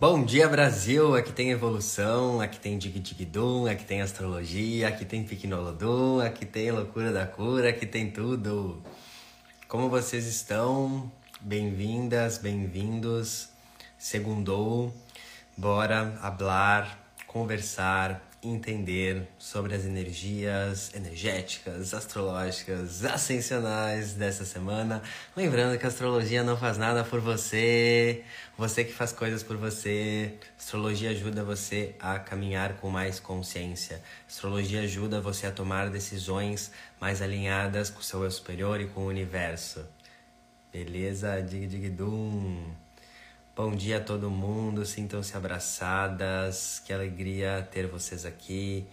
Bom dia, Brasil! Aqui tem evolução, aqui tem Dig Dig Dum, aqui tem astrologia, aqui tem Piquinolodum, aqui tem loucura da cura, aqui tem tudo. Como vocês estão? Bem-vindas, bem-vindos. Segundou. Bora hablar, conversar, entender sobre as energias energéticas, astrológicas, ascensionais dessa semana. Lembrando que a astrologia não faz nada por você, você que faz coisas por você. Astrologia ajuda você a caminhar com mais consciência. Astrologia ajuda você a tomar decisões mais alinhadas com o seu eu superior e com o universo. Beleza? Dig dig dum. Bom dia a todo mundo, sintam-se abraçadas, que alegria ter vocês aqui.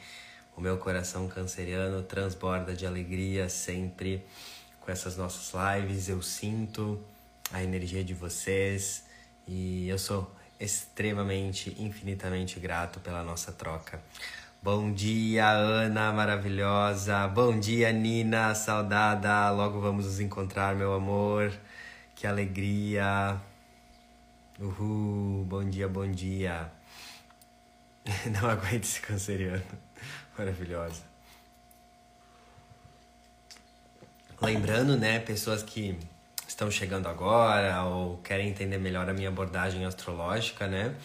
O meu coração canceriano transborda de alegria sempre com essas nossas lives. Eu sinto a energia de vocês e eu sou extremamente, infinitamente grato pela nossa troca. Bom dia, Ana maravilhosa. Bom dia, Nina, saudada. Logo vamos nos encontrar, meu amor. Que alegria. Uhul, bom dia, bom dia. Não aguento esse canceriano. Maravilhosa. Lembrando, né, pessoas que estão chegando agora ou querem entender melhor a minha abordagem astrológica, né?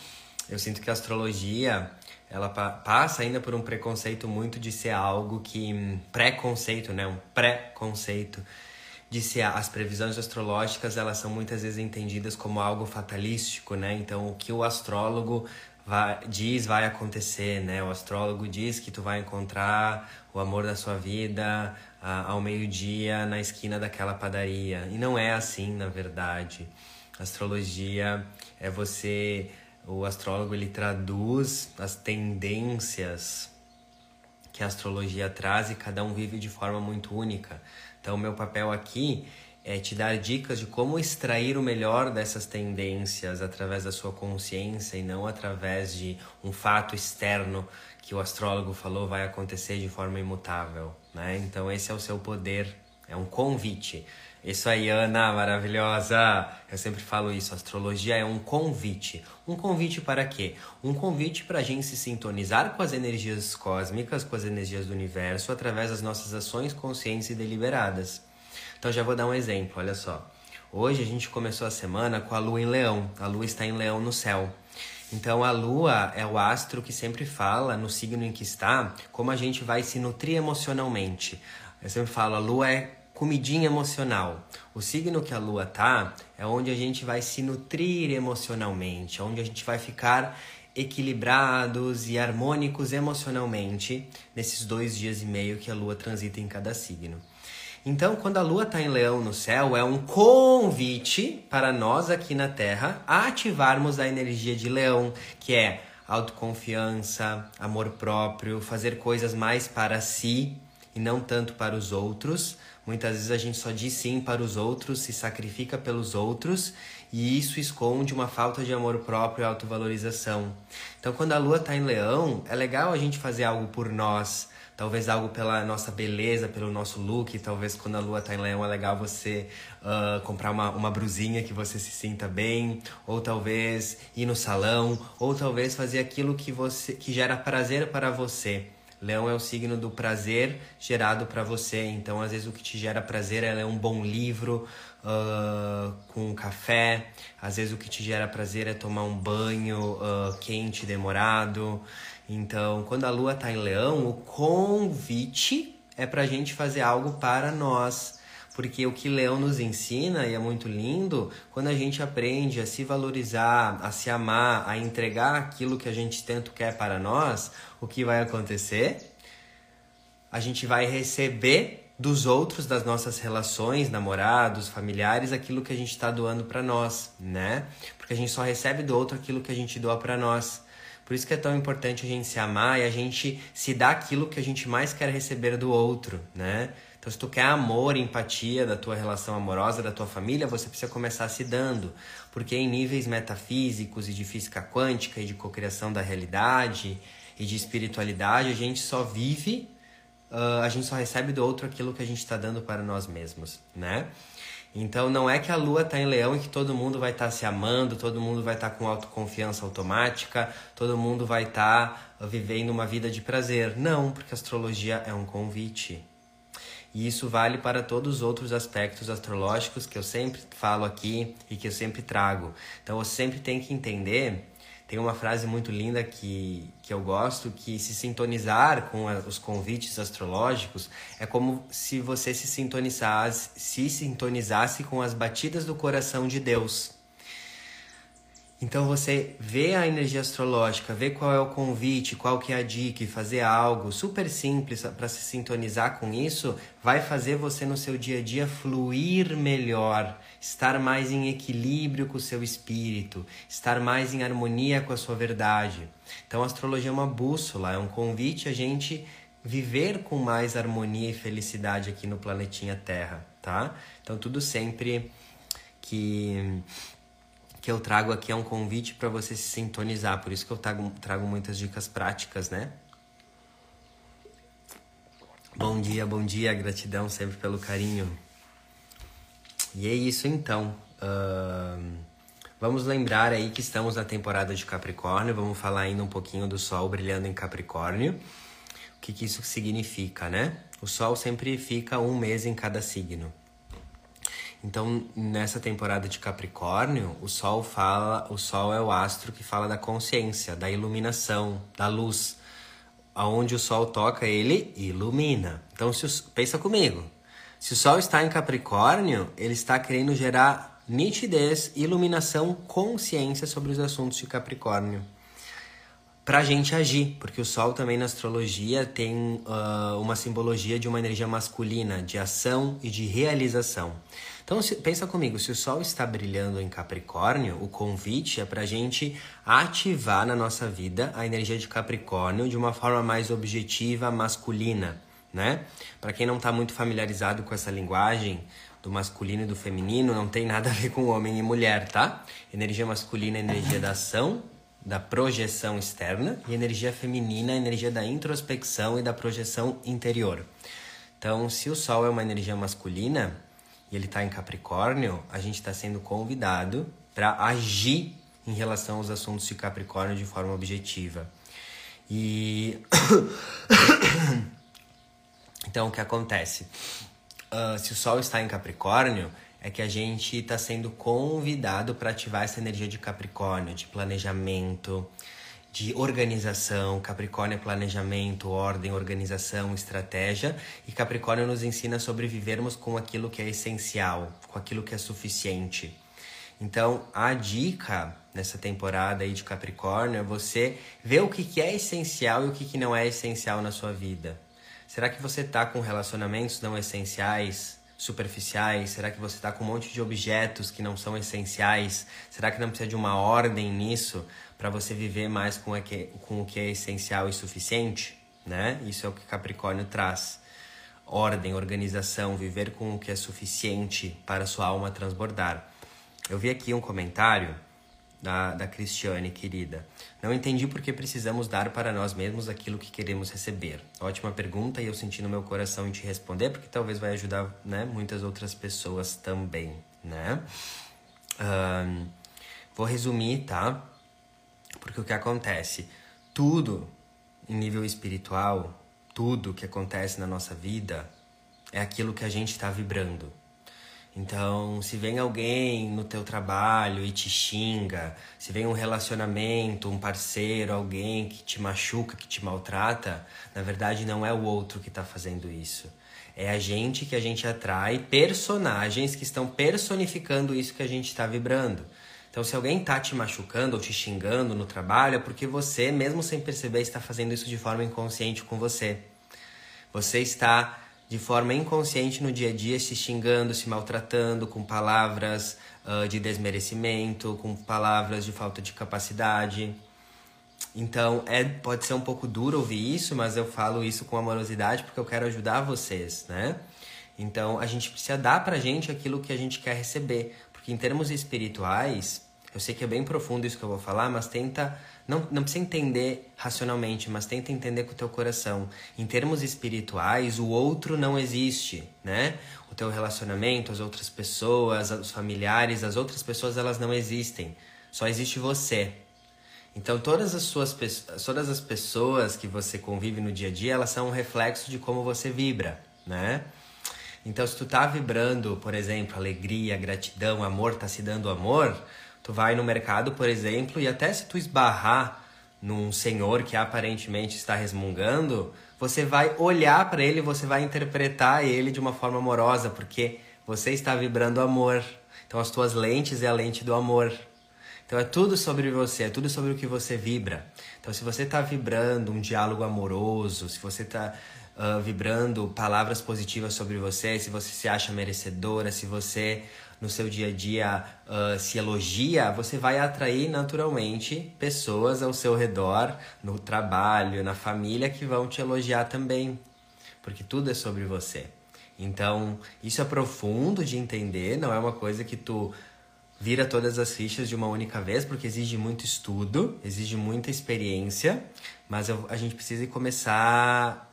Eu sinto que a astrologia, ela passa ainda por um preconceito muito de ser algo que preconceito, né, um pré-conceito de se as previsões astrológicas elas são muitas vezes entendidas como algo fatalístico, né? Então o que o astrólogo vai, diz vai acontecer, né? O astrólogo diz que tu vai encontrar o amor da sua vida ao meio-dia na esquina daquela padaria. E não é assim, na verdade. Astrologia é você, o astrólogo ele traduz as tendências que a astrologia traz e cada um vive de forma muito única. Então, meu papel aqui é te dar dicas de como extrair o melhor dessas tendências através da sua consciência e não através de um fato externo que o astrólogo falou vai acontecer de forma imutável, né? Então esse é o seu poder, é um convite. Isso aí, Ana, maravilhosa! Eu sempre falo isso, astrologia é um convite. Um convite para quê? Um convite para a gente se sintonizar com as energias cósmicas, com as energias do universo, através das nossas ações conscientes e deliberadas. Então já vou dar um exemplo, olha só. Hoje a gente começou a semana com a lua em leão. A lua está em leão no céu. Então a lua é o astro que sempre fala no signo em que está, como a gente vai se nutrir emocionalmente. Eu sempre falo, a lua é comidinha emocional. O signo que a lua tá é onde a gente vai se nutrir emocionalmente, onde a gente vai ficar equilibrados e harmônicos emocionalmente nesses dois dias e meio que a lua transita em cada signo. Então, quando a lua está em leão no céu, é um convite para nós aqui na Terra ativarmos a energia de leão, que é autoconfiança, amor próprio, fazer coisas mais para si e não tanto para os outros Muitas vezes a gente só diz sim para os outros, se sacrifica pelos outros e isso esconde uma falta de amor próprio e autovalorização. Então, quando a lua está em leão, é legal a gente fazer algo por nós, talvez algo pela nossa beleza, pelo nosso look. Talvez quando a lua está em leão é legal você uh, comprar uma, uma brusinha que você se sinta bem, ou talvez ir no salão, ou talvez fazer aquilo que, você, que gera prazer para você. Leão é o signo do prazer gerado para você. Então, às vezes, o que te gera prazer é um bom livro uh, com café. Às vezes, o que te gera prazer é tomar um banho uh, quente, demorado. Então, quando a lua está em Leão, o convite é para a gente fazer algo para nós porque o que Leão nos ensina, e é muito lindo, quando a gente aprende a se valorizar, a se amar, a entregar aquilo que a gente tanto quer para nós, o que vai acontecer? A gente vai receber dos outros, das nossas relações, namorados, familiares, aquilo que a gente está doando para nós, né? Porque a gente só recebe do outro aquilo que a gente doa para nós. Por isso que é tão importante a gente se amar e a gente se dar aquilo que a gente mais quer receber do outro, né? Então, se tu quer amor, empatia da tua relação amorosa, da tua família, você precisa começar se dando. Porque em níveis metafísicos e de física quântica e de cocriação da realidade e de espiritualidade, a gente só vive, uh, a gente só recebe do outro aquilo que a gente está dando para nós mesmos, né? Então não é que a lua está em leão e que todo mundo vai estar tá se amando, todo mundo vai estar tá com autoconfiança automática, todo mundo vai estar tá vivendo uma vida de prazer. Não, porque a astrologia é um convite. E isso vale para todos os outros aspectos astrológicos que eu sempre falo aqui e que eu sempre trago. Então você sempre tem que entender tem uma frase muito linda que, que eu gosto, que se sintonizar com a, os convites astrológicos é como se você se sintonizasse, se sintonizasse com as batidas do coração de Deus. Então você vê a energia astrológica, vê qual é o convite, qual que é a dica fazer algo super simples para se sintonizar com isso, vai fazer você no seu dia a dia fluir melhor, estar mais em equilíbrio com o seu espírito, estar mais em harmonia com a sua verdade. Então a astrologia é uma bússola, é um convite a gente viver com mais harmonia e felicidade aqui no planetinha Terra, tá? Então tudo sempre que que eu trago aqui é um convite para você se sintonizar. Por isso que eu trago, trago muitas dicas práticas, né? Bom dia, bom dia, gratidão sempre pelo carinho. E é isso então. Uh, vamos lembrar aí que estamos na temporada de Capricórnio. Vamos falar ainda um pouquinho do Sol brilhando em Capricórnio. O que, que isso significa, né? O Sol sempre fica um mês em cada signo. Então, nessa temporada de Capricórnio, o Sol fala, o Sol é o astro que fala da consciência, da iluminação, da luz. Aonde o Sol toca, ele ilumina. Então, se o, pensa comigo. Se o Sol está em Capricórnio, ele está querendo gerar nitidez, iluminação, consciência sobre os assuntos de Capricórnio para a gente agir, porque o Sol também na astrologia tem uh, uma simbologia de uma energia masculina, de ação e de realização. Então, se, pensa comigo, se o Sol está brilhando em Capricórnio, o convite é para a gente ativar na nossa vida a energia de Capricórnio de uma forma mais objetiva, masculina, né? Para quem não está muito familiarizado com essa linguagem do masculino e do feminino, não tem nada a ver com homem e mulher, tá? Energia masculina é energia da ação, da projeção externa, e energia feminina energia da introspecção e da projeção interior. Então, se o Sol é uma energia masculina, e ele está em Capricórnio, a gente está sendo convidado para agir em relação aos assuntos de Capricórnio de forma objetiva. E. então, o que acontece? Uh, se o Sol está em Capricórnio, é que a gente está sendo convidado para ativar essa energia de Capricórnio, de planejamento, de organização. Capricórnio é planejamento, ordem, organização, estratégia. E Capricórnio nos ensina sobre vivermos com aquilo que é essencial, com aquilo que é suficiente. Então, a dica nessa temporada aí de Capricórnio é você ver o que, é essencial e o que não é essencial na sua vida. Será que você está com relacionamentos não essenciais? superficiais? Será que você está com um monte de objetos que não são essenciais? Será que não precisa de uma ordem nisso para você viver mais com, a que, com o que é essencial e suficiente? Né? Isso é o que Capricórnio traz. Ordem, organização, viver com o que é suficiente para sua alma transbordar. Eu vi aqui um comentário da, da Cristiane, querida. Não entendi por que precisamos dar para nós mesmos aquilo que queremos receber. Ótima pergunta e eu senti no meu coração em te responder, porque talvez vai ajudar né, muitas outras pessoas também, né? Um, vou resumir, tá? Porque o que acontece? Tudo em nível espiritual, tudo que acontece na nossa vida é aquilo que a gente está vibrando. Então, se vem alguém no teu trabalho e te xinga, se vem um relacionamento, um parceiro, alguém que te machuca, que te maltrata, na verdade não é o outro que está fazendo isso. É a gente que a gente atrai personagens que estão personificando isso que a gente está vibrando. Então, se alguém está te machucando ou te xingando no trabalho, é porque você, mesmo sem perceber, está fazendo isso de forma inconsciente com você. Você está de forma inconsciente no dia a dia, se xingando, se maltratando com palavras uh, de desmerecimento, com palavras de falta de capacidade. Então, é, pode ser um pouco duro ouvir isso, mas eu falo isso com amorosidade porque eu quero ajudar vocês, né? Então, a gente precisa dar pra gente aquilo que a gente quer receber. Porque em termos espirituais, Eu sei que é bem profundo isso que eu vou falar, mas tenta. Não, não precisa entender racionalmente, mas tenta entender com o teu coração. Em termos espirituais, o outro não existe, né? O teu relacionamento, as outras pessoas, os familiares, as outras pessoas, elas não existem. Só existe você. Então, todas as suas todas as pessoas que você convive no dia a dia, elas são um reflexo de como você vibra, né? Então, se tu tá vibrando, por exemplo, alegria, gratidão, amor, tá se dando amor, tu vai no mercado, por exemplo, e até se tu esbarrar num senhor que aparentemente está resmungando, você vai olhar para ele, você vai interpretar ele de uma forma amorosa, porque você está vibrando amor. Então, as tuas lentes é a lente do amor. Então é tudo sobre você, é tudo sobre o que você vibra. Então se você está vibrando um diálogo amoroso, se você está uh, vibrando palavras positivas sobre você, se você se acha merecedora, se você no seu dia a dia uh, se elogia, você vai atrair naturalmente pessoas ao seu redor, no trabalho, na família, que vão te elogiar também. Porque tudo é sobre você. Então, isso é profundo de entender, não é uma coisa que tu vira todas as fichas de uma única vez, porque exige muito estudo, exige muita experiência, mas eu, a gente precisa começar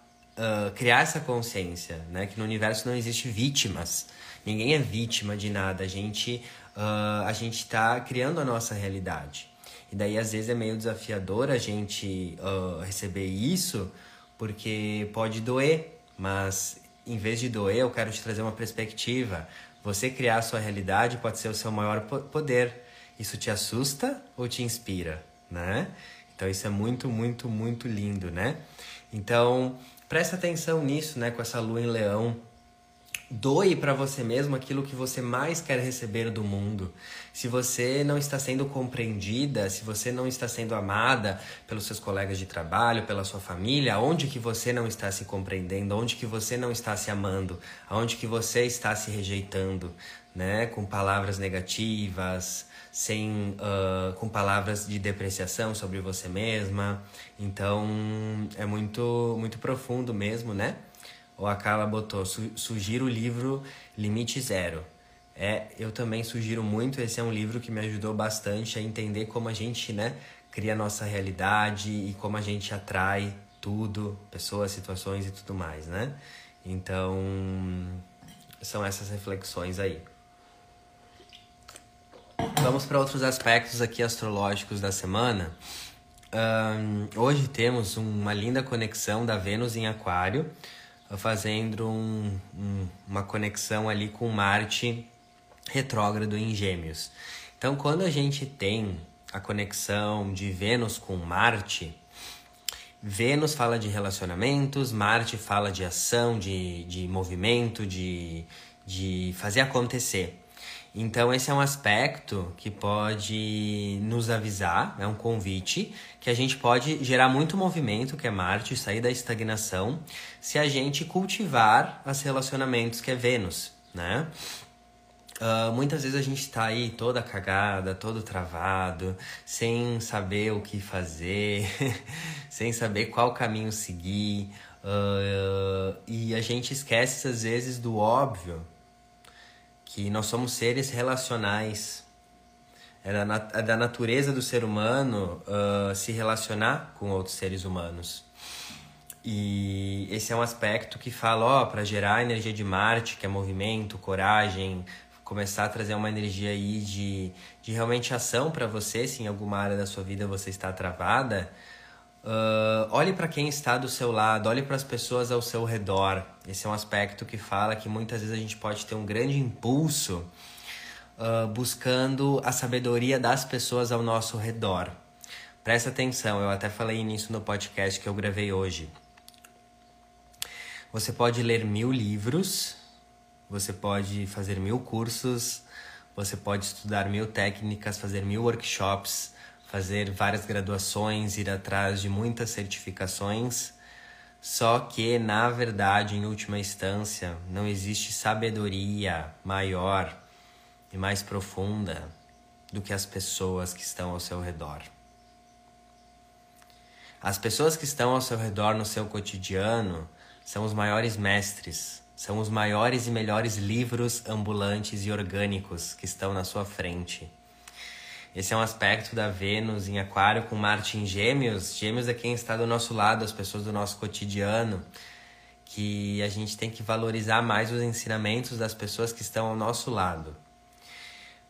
criar essa consciência, né? Que no universo não existe vítimas. Ninguém é vítima de nada. A gente uh, a gente está criando a nossa realidade. E daí às vezes é meio desafiador a gente uh, receber isso, porque pode doer, mas em vez de doer, eu quero te trazer uma perspectiva. Você criar a sua realidade pode ser o seu maior poder. Isso te assusta ou te inspira, né? Então isso é muito, muito, muito lindo, né? Então, presta atenção nisso, né, com essa lua em leão. Doe para você mesmo aquilo que você mais quer receber do mundo. Se você não está sendo compreendida, se você não está sendo amada pelos seus colegas de trabalho, pela sua família, onde que você não está se compreendendo, onde que você não está se amando, aonde que você está se rejeitando, né, com palavras negativas, sem uh, com palavras de depreciação sobre você mesma. Então é muito muito profundo mesmo, né? ou a Carla botou, su sugiro o livro Limite Zero. É, eu também sugiro muito, esse é um livro que me ajudou bastante a entender como a gente, né, cria a nossa realidade e como a gente atrai tudo, pessoas, situações e tudo mais, né? Então, são essas reflexões aí. Vamos para outros aspectos aqui astrológicos da semana. Um, hoje temos uma linda conexão da Vênus em Aquário, fazendo um, um, uma conexão ali com Marte retrógrado em Gêmeos. Então, quando a gente tem a conexão de Vênus com Marte, Vênus fala de relacionamentos, Marte fala de ação, de, de movimento, de, de fazer acontecer. Então, esse é um aspecto que pode nos avisar, é um convite, que a gente pode gerar muito movimento, que é Marte, sair da estagnação, se a gente cultivar os relacionamentos, que é Vênus, né? Uh, muitas vezes a gente está aí toda cagada, todo travado, sem saber o que fazer, sem saber qual caminho seguir, uh, e a gente esquece às vezes do óbvio, que nós somos seres relacionais. É da, é da natureza do ser humano uh, se relacionar com outros seres humanos. E esse é um aspecto que fala, ó, para gerar a energia de Marte, que é movimento, coragem, começar a trazer uma energia aí de, de realmente ação para você, se em alguma área da sua vida você está travada, Uh, olhe para quem está do seu lado, olhe para as pessoas ao seu redor. Esse é um aspecto que fala que muitas vezes a gente pode ter um grande impulso uh, buscando a sabedoria das pessoas ao nosso redor. Presta atenção, eu até falei nisso no podcast que eu gravei hoje. Você pode ler mil livros, você pode fazer mil cursos, você pode estudar mil técnicas, fazer mil workshops fazer várias graduações, ir atrás de muitas certificações. Só que, na verdade, em última instância, não existe sabedoria maior e mais profunda do que as pessoas que estão ao seu redor. As pessoas que estão ao seu redor no seu cotidiano são os maiores mestres, são os maiores e melhores livros ambulantes e orgânicos que estão na sua frente. Esse é um aspecto da Vênus em Aquário com Marte em Gêmeos. Gêmeos é quem está do nosso lado, as pessoas do nosso cotidiano. Que a gente tem que valorizar mais os ensinamentos das pessoas que estão ao nosso lado.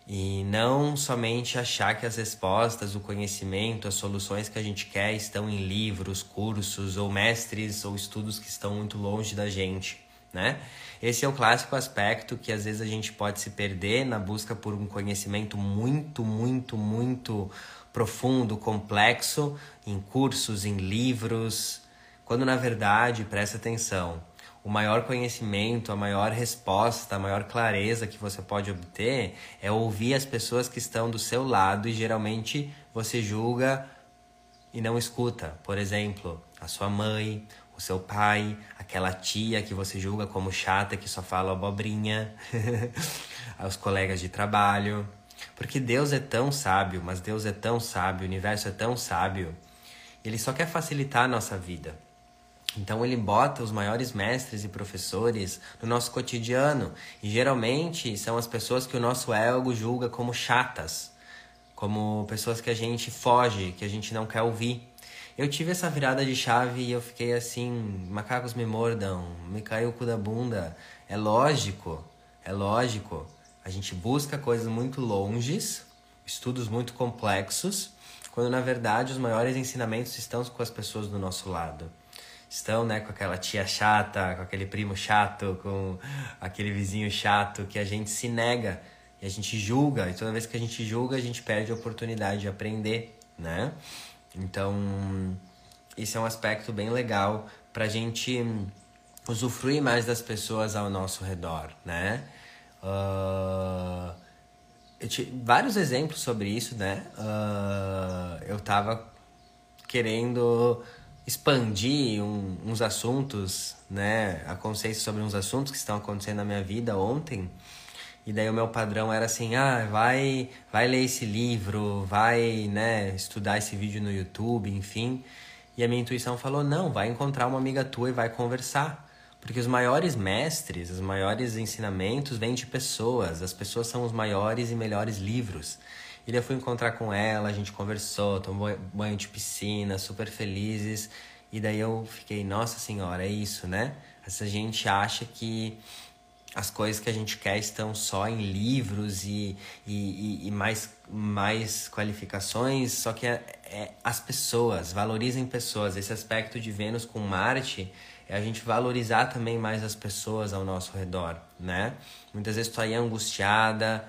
E não somente achar que as respostas, o conhecimento, as soluções que a gente quer estão em livros, cursos ou mestres ou estudos que estão muito longe da gente, né? Esse é o clássico aspecto que às vezes a gente pode se perder na busca por um conhecimento muito, muito, muito profundo, complexo, em cursos, em livros, quando na verdade, presta atenção, o maior conhecimento, a maior resposta, a maior clareza que você pode obter é ouvir as pessoas que estão do seu lado e geralmente você julga e não escuta. Por exemplo, a sua mãe, o seu pai, aquela tia que você julga como chata que só fala abobrinha, os colegas de trabalho. Porque Deus é tão sábio, mas Deus é tão sábio, o universo é tão sábio, ele só quer facilitar a nossa vida. Então ele bota os maiores mestres e professores no nosso cotidiano e geralmente são as pessoas que o nosso ego julga como chatas, como pessoas que a gente foge, que a gente não quer ouvir. Eu tive essa virada de chave e eu fiquei assim, macacos me mordam, me caiu o cu da bunda. É lógico, é lógico. A gente busca coisas muito longes, estudos muito complexos, quando na verdade os maiores ensinamentos estão com as pessoas do nosso lado estão, né, com aquela tia chata, com aquele primo chato, com aquele vizinho chato que a gente se nega e a gente julga, e toda vez que a gente julga, a gente perde a oportunidade de aprender, né? Então, isso é um aspecto bem legal pra gente usufruir mais das pessoas ao nosso redor, né? Uh, eu tive vários exemplos sobre isso, né? Uh, eu tava querendo expandir um, uns assuntos, né, a consciência sobre uns assuntos que estão acontecendo na minha vida ontem. E daí o meu padrão era assim, ah, vai, vai ler esse livro, vai, né, estudar esse vídeo no YouTube, enfim. E a minha intuição falou, não, vai encontrar uma amiga tua e vai conversar. Porque os maiores mestres, os maiores ensinamentos vêm de pessoas. As pessoas são os maiores e melhores livros. E daí eu fui encontrar com ela, a gente conversou, tomou banho de piscina, super felizes. E daí eu fiquei, nossa senhora, é isso, né? Essa gente acha que as coisas que a gente quer estão só em livros e, e, e, mais, mais qualificações, só que é, é, as pessoas, valorizem pessoas. Esse aspecto de Vênus com Marte é a gente valorizar também mais as pessoas ao nosso redor, né? Muitas vezes tu aí angustiada,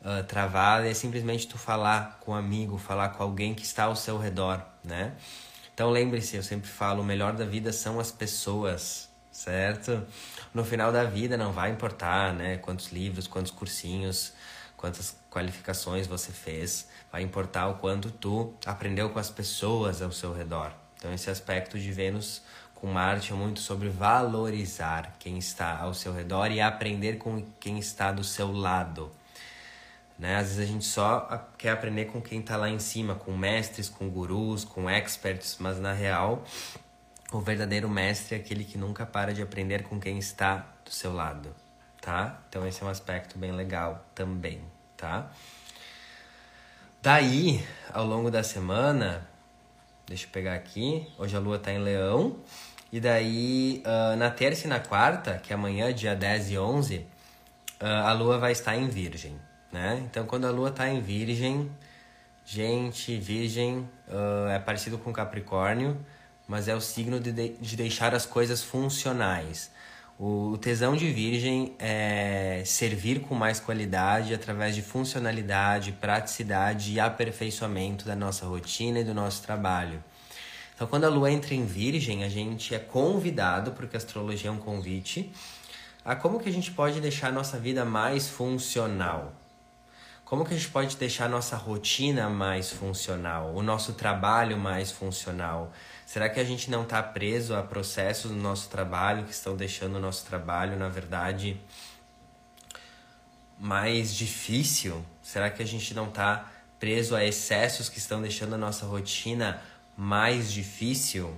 uh, travada é simplesmente tu falar com um amigo, falar com alguém que está ao seu redor, né? Então lembre-se, eu sempre falo, o melhor da vida são as pessoas, certo? No final da vida não vai importar, né, quantos livros, quantos cursinhos, quantas qualificações você fez, vai importar o quanto tu aprendeu com as pessoas ao seu redor. Então esse aspecto de Vênus com Marte é muito sobre valorizar quem está ao seu redor e aprender com quem está do seu lado. Né? Às vezes a gente só quer aprender com quem está lá em cima, com mestres, com gurus, com experts, mas na real, o verdadeiro mestre é aquele que nunca para de aprender com quem está do seu lado, tá? Então esse é um aspecto bem legal também, tá? Daí, ao longo da semana, deixa eu pegar aqui, hoje a lua está em leão, e daí uh, na terça e na quarta, que é amanhã, dia 10 e 11, uh, a lua vai estar em virgem, né? Então, quando a lua está em Virgem, gente, Virgem uh, é parecido com Capricórnio, mas é o signo de, de deixar as coisas funcionais. O, o tesão de Virgem é servir com mais qualidade através de funcionalidade, praticidade e aperfeiçoamento da nossa rotina e do nosso trabalho. Então, quando a lua entra em Virgem, a gente é convidado, porque a astrologia é um convite, a como que a gente pode deixar a nossa vida mais funcional. Como que a gente pode deixar a nossa rotina mais funcional, o nosso trabalho mais funcional? Será que a gente não está preso a processos no nosso trabalho que estão deixando o nosso trabalho, na verdade, mais difícil? Será que a gente não está preso a excessos que estão deixando a nossa rotina mais difícil?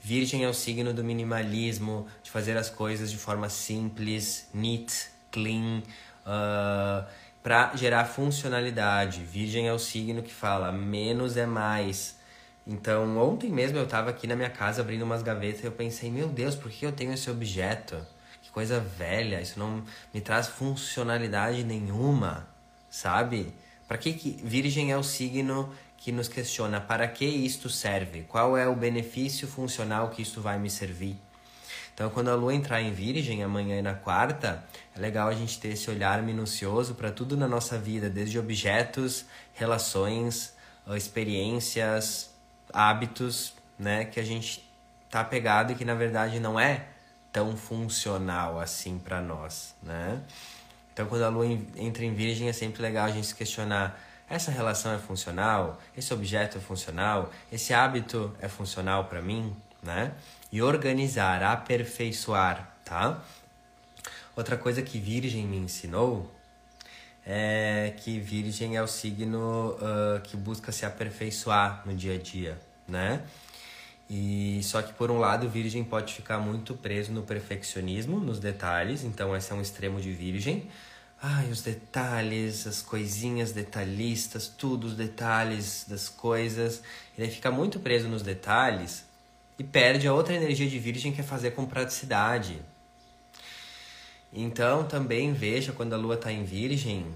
Virgem é o signo do minimalismo, de fazer as coisas de forma simples, neat, clean. Uh, para gerar funcionalidade. Virgem é o signo que fala menos é mais. Então, ontem mesmo eu estava aqui na minha casa abrindo umas gavetas e eu pensei, meu Deus, por que eu tenho esse objeto? Que coisa velha, isso não me traz funcionalidade nenhuma, sabe? Para que, que Virgem é o signo que nos questiona para que isto serve? Qual é o benefício funcional que isto vai me servir? Então, quando a lua entrar em Virgem amanhã e na quarta, é legal a gente ter esse olhar minucioso para tudo na nossa vida, desde objetos, relações, experiências, hábitos, né, que a gente tá pegado e que na verdade não é tão funcional assim para nós, né? Então, quando a lua entra em Virgem, é sempre legal a gente se questionar: essa relação é funcional? Esse objeto é funcional? Esse hábito é funcional para mim, né? e organizar, aperfeiçoar, tá? Outra coisa que Virgem me ensinou é que Virgem é o signo uh, que busca se aperfeiçoar no dia a dia, né? E só que por um lado, Virgem pode ficar muito preso no perfeccionismo, nos detalhes, então esse é um extremo de Virgem. Ai, os detalhes, as coisinhas detalhistas, tudo os detalhes das coisas. Ele fica muito preso nos detalhes e perde a outra energia de Virgem que é fazer com praticidade. Então também veja quando a lua está em Virgem,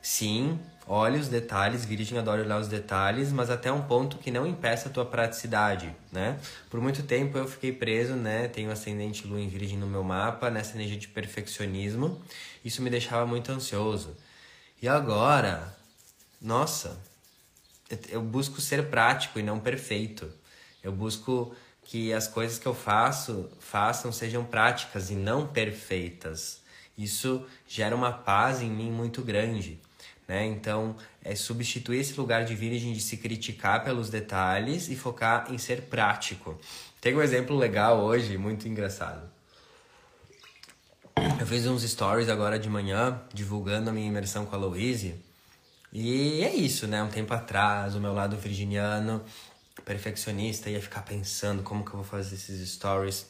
sim, olhe os detalhes, Virgem adora olhar os detalhes, mas até um ponto que não impeça a tua praticidade, né? Por muito tempo eu fiquei preso, né? Tenho ascendente lua em Virgem no meu mapa, nessa energia de perfeccionismo. Isso me deixava muito ansioso. E agora, nossa, eu busco ser prático e não perfeito. Eu busco que as coisas que eu faço façam sejam práticas e não perfeitas. Isso gera uma paz em mim muito grande, né? Então, é substituir esse lugar de virgem de se criticar pelos detalhes e focar em ser prático. Tem um exemplo legal hoje, muito engraçado. Eu fiz uns stories agora de manhã divulgando a minha imersão com a Louise. E é isso, né? Um tempo atrás, o meu lado virginiano perfeccionista, ia ficar pensando como que eu vou fazer esses stories,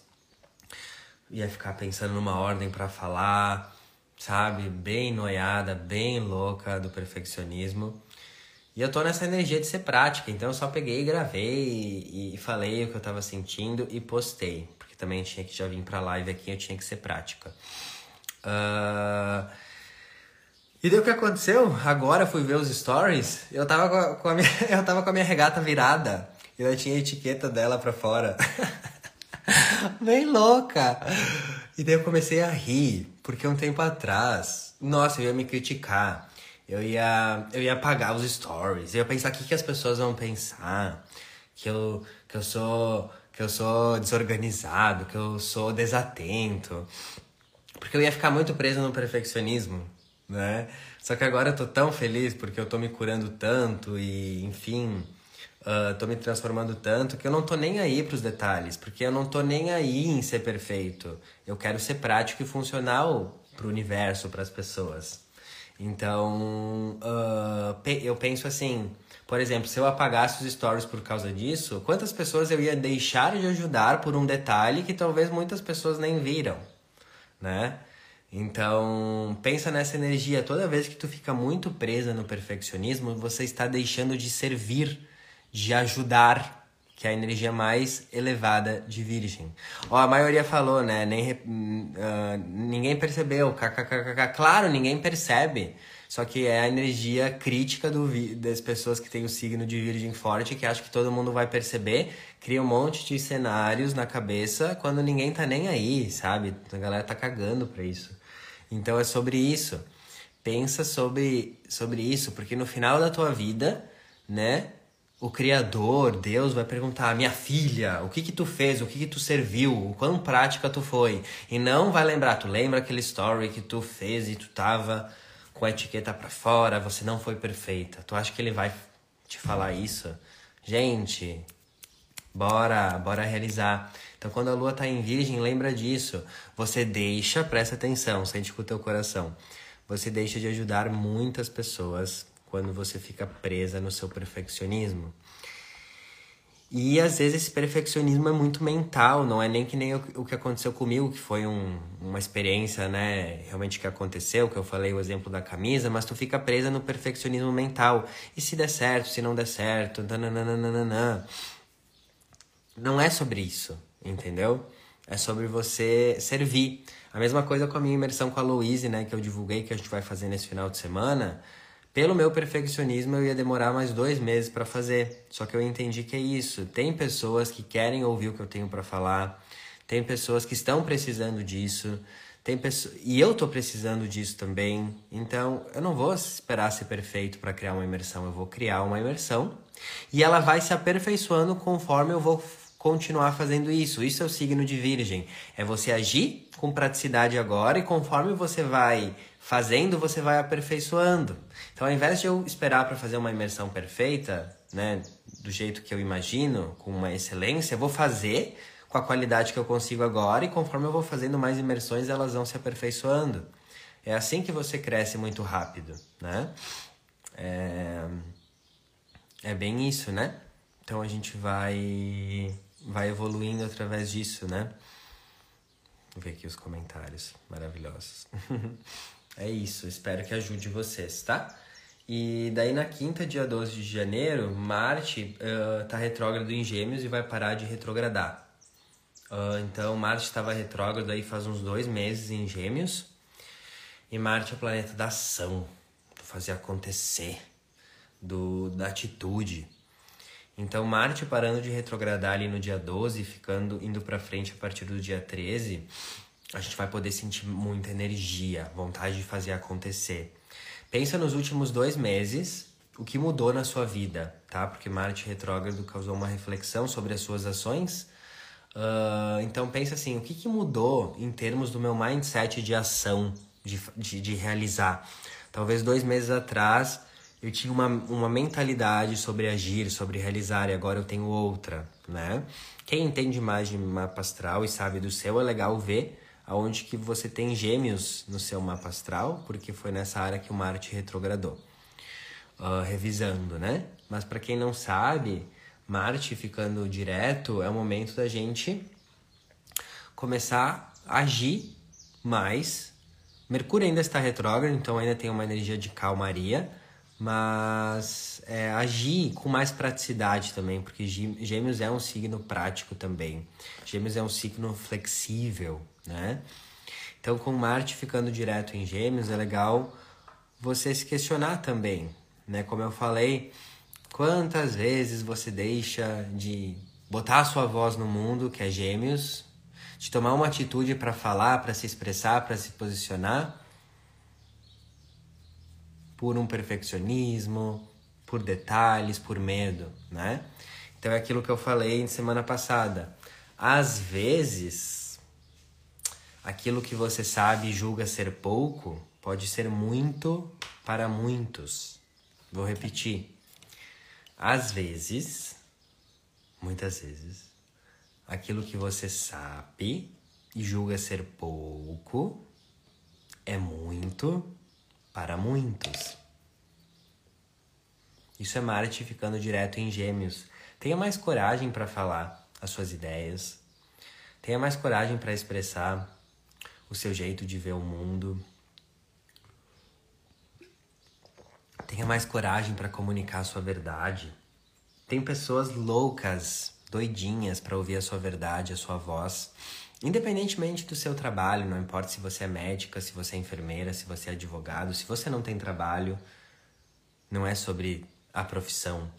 ia ficar pensando numa ordem para falar, sabe? Bem noiada, bem louca do perfeccionismo. E eu tô nessa energia de ser prática, então eu só peguei e gravei e, e falei o que eu tava sentindo e postei, porque também tinha que já vir pra live aqui, eu tinha que ser prática. Uh... E daí o que aconteceu? Agora eu fui ver os stories, eu tava com a, minha, eu tava com a minha regata virada. E ela tinha a etiqueta dela pra fora. Bem louca. E daí eu comecei a rir, porque um tempo atrás, nossa, eu ia me criticar. Eu ia, eu ia apagar os stories. Eu ia pensar o que, que as pessoas vão pensar. Que eu, que eu sou que eu sou desorganizado, que eu sou desatento. Porque eu ia ficar muito preso no perfeccionismo, né? Só que agora eu tô tão feliz porque eu tô me curando tanto e, enfim, uh, tô me transformando tanto que eu não tô nem aí pros detalhes, porque eu não tô nem aí em ser perfeito. Eu quero ser prático e funcional pro universo, para as pessoas. Então, uh, eu penso assim, por exemplo, se eu apagasse os stories por causa disso, quantas pessoas eu ia deixar de ajudar por um detalhe que talvez muitas pessoas nem viram, né? Então, pensa nessa energia. Toda vez que tu fica muito presa no perfeccionismo, você está deixando de servir de ajudar, que é a energia mais elevada de Virgem. Ó, a maioria falou, né? Nem, uh, ninguém percebeu. KKKK. Claro, ninguém percebe. Só que é a energia crítica do, das pessoas que têm o signo de Virgem forte, que acha que todo mundo vai perceber, cria um monte de cenários na cabeça quando ninguém tá nem aí, sabe? A galera tá cagando pra isso. Então é sobre isso. Pensa sobre, sobre isso, porque no final da tua vida, né? O Criador, Deus, vai perguntar: minha filha, o que que tu fez, o que que tu serviu, o quão prática tu foi. E não vai lembrar, tu lembra aquele story que tu fez e tu tava com a etiqueta para fora, você não foi perfeita. Tu acha que ele vai te falar isso? Gente, bora, bora realizar. Então, quando a lua tá em virgem, lembra disso. Você deixa, presta atenção, sente com o teu coração. Você deixa de ajudar muitas pessoas quando você fica presa no seu perfeccionismo. E às vezes esse perfeccionismo é muito mental, não é nem que nem o, que aconteceu comigo, que foi um, uma experiência, né, realmente que aconteceu, que eu falei o exemplo da camisa, mas tu fica presa no perfeccionismo mental. E se der certo, se não der certo, nananana. Não é sobre isso, entendeu? É sobre você servir. A mesma coisa com a minha imersão com a Louise, né, que eu divulguei que a gente vai fazer nesse final de semana. Pelo meu perfeccionismo, eu ia demorar mais dois meses para fazer. Só que eu entendi que é isso. Tem pessoas que querem ouvir o que eu tenho para falar. Tem pessoas que estão precisando disso. Tem pessoas... E eu tô precisando disso também. Então, eu não vou esperar ser perfeito para criar uma imersão. Eu vou criar uma imersão. E ela vai se aperfeiçoando conforme eu vou continuar fazendo isso. Isso é o signo de Virgem. É você agir com praticidade agora e conforme você vai fazendo, você vai aperfeiçoando. Então, ao invés de eu esperar para fazer uma imersão perfeita, né, do jeito que eu imagino, com uma excelência, eu vou fazer com a qualidade que eu consigo agora e conforme eu vou fazendo mais imersões, elas vão se aperfeiçoando. É assim que você cresce muito rápido, né? É, é bem isso, né? Então a gente vai vai evoluindo através disso, né? Vou ver aqui os comentários maravilhosos. É isso, espero que ajude vocês, tá? E daí na quinta, dia 12 de janeiro, Marte uh, tá retrógrado em Gêmeos e vai parar de retrogradar. Uh, então, Marte estava retrógrado aí faz uns dois meses em Gêmeos. E Marte é o planeta da ação, do fazer acontecer, do, da atitude. Então, Marte parando de retrogradar ali no dia 12, ficando indo para frente a partir do dia 13, a gente vai poder sentir muita energia, vontade de fazer acontecer. Pensa nos últimos dois meses, o que mudou na sua vida, tá? Porque Marte retrógrado causou uma reflexão sobre as suas ações. Uh, então pensa assim, o que, que mudou em termos do meu mindset de ação, de, de, de realizar? Talvez dois meses atrás eu tinha uma, uma mentalidade sobre agir, sobre realizar, e agora eu tenho outra, né? Quem entende mais de mapa astral e sabe do seu, é legal ver aonde que você tem gêmeos no seu mapa astral, porque foi nessa área que o Marte retrogradou. Uh, revisando, né? Mas para quem não sabe, Marte ficando direto é o momento da gente começar a agir mais. Mercúrio ainda está retrógrado, então ainda tem uma energia de calmaria, mas é, agir com mais praticidade também, porque Gêmeos é um signo prático também. Gêmeos é um signo flexível, né? Então, com Marte ficando direto em Gêmeos, é legal você se questionar também, né? Como eu falei, quantas vezes você deixa de botar a sua voz no mundo, que é Gêmeos, de tomar uma atitude para falar, para se expressar, para se posicionar, por um perfeccionismo, por detalhes, por medo, né? Então é aquilo que eu falei semana passada. Às vezes, aquilo que você sabe e julga ser pouco pode ser muito para muitos. Vou repetir. Às vezes, muitas vezes, aquilo que você sabe e julga ser pouco é muito para muitos. Isso é Marte ficando direto em Gêmeos. Tenha mais coragem para falar as suas ideias. Tenha mais coragem para expressar o seu jeito de ver o mundo. Tenha mais coragem para comunicar a sua verdade. Tem pessoas loucas, doidinhas para ouvir a sua verdade, a sua voz. Independentemente do seu trabalho, não importa se você é médica, se você é enfermeira, se você é advogado, se você não tem trabalho, não é sobre a profissão,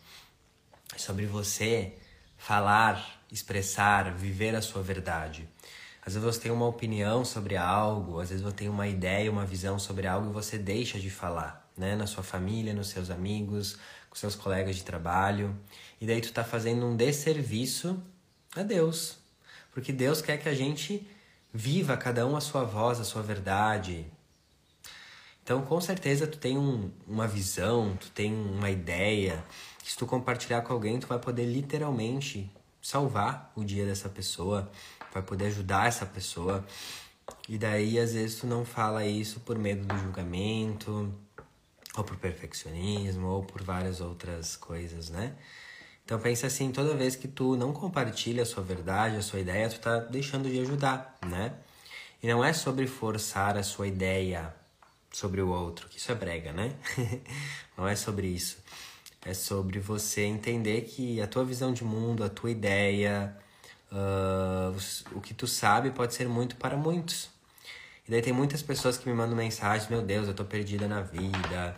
é sobre você falar, expressar, viver a sua verdade. Às vezes você tem uma opinião sobre algo, às vezes você tem uma ideia, uma visão sobre algo e você deixa de falar, né? Na sua família, nos seus amigos, com seus colegas de trabalho. E daí tu tá fazendo um desserviço a Deus, porque Deus quer que a gente viva cada um a sua voz, a sua verdade. Então, com certeza, tu tem um, uma visão, tu tem uma ideia, que se tu compartilhar com alguém, tu vai poder literalmente salvar o dia dessa pessoa, vai poder ajudar essa pessoa. E daí, às vezes, tu não fala isso por medo do julgamento, ou por perfeccionismo, ou por várias outras coisas, né? Então pensa assim, toda vez que tu não compartilha a sua verdade, a sua ideia, tu tá deixando de ajudar, né? E não é sobre forçar a sua ideia sobre o outro, que isso é brega, né? não é sobre isso. É sobre você entender que a tua visão de mundo, a tua ideia, uh, o que tu sabe pode ser muito para muitos. E daí tem muitas pessoas que me mandam mensagens, meu Deus, eu tô perdida na vida,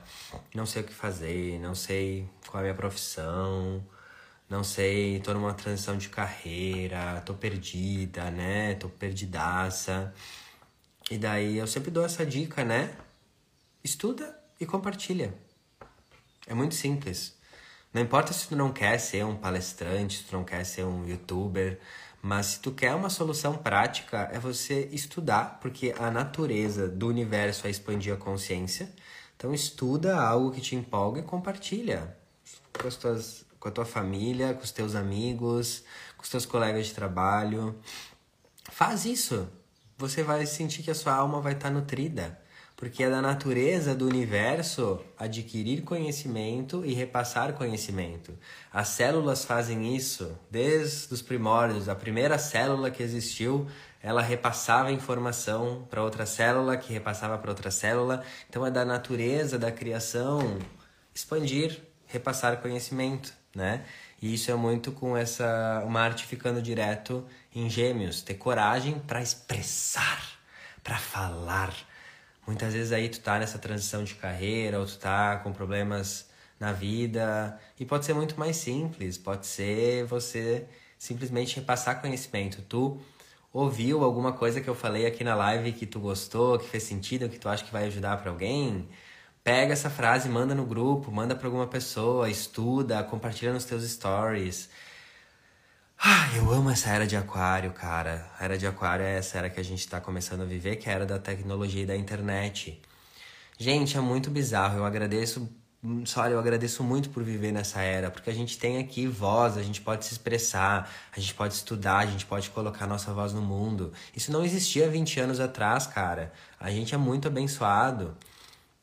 não sei o que fazer, não sei qual é a minha profissão, não sei, tô numa transição de carreira, tô perdida, né? Tô perdidaça. E daí eu sempre dou essa dica, né? Estuda e compartilha. É muito simples. Não importa se tu não quer ser um palestrante, se tu não quer ser um youtuber, mas se tu quer uma solução prática, é você estudar, porque a natureza do universo é expandir a consciência. Então estuda algo que te empolga e compartilha com, as tuas, com a tua família, com os teus amigos, com os teus colegas de trabalho. Faz isso. Você vai sentir que a sua alma vai estar nutrida porque é da natureza do universo adquirir conhecimento e repassar conhecimento. As células fazem isso desde os primórdios. A primeira célula que existiu, ela repassava informação para outra célula, que repassava para outra célula. Então é da natureza da criação expandir, repassar conhecimento, né? E isso é muito com essa uma arte ficando direto em Gêmeos, ter coragem para expressar, para falar Muitas vezes aí tu tá nessa transição de carreira, ou tu tá com problemas na vida, e pode ser muito mais simples, pode ser você simplesmente repassar conhecimento. Tu ouviu alguma coisa que eu falei aqui na live que tu gostou, que fez sentido, que tu acha que vai ajudar para alguém? Pega essa frase, manda no grupo, manda para alguma pessoa, estuda, compartilha nos teus stories. Ah, eu amo essa era de aquário, cara. A era de aquário é essa era que a gente está começando a viver, que é a era da tecnologia e da internet. Gente, é muito bizarro. Eu agradeço, só eu agradeço muito por viver nessa era, porque a gente tem aqui voz, a gente pode se expressar, a gente pode estudar, a gente pode colocar nossa voz no mundo. Isso não existia 20 anos atrás, cara. A gente é muito abençoado.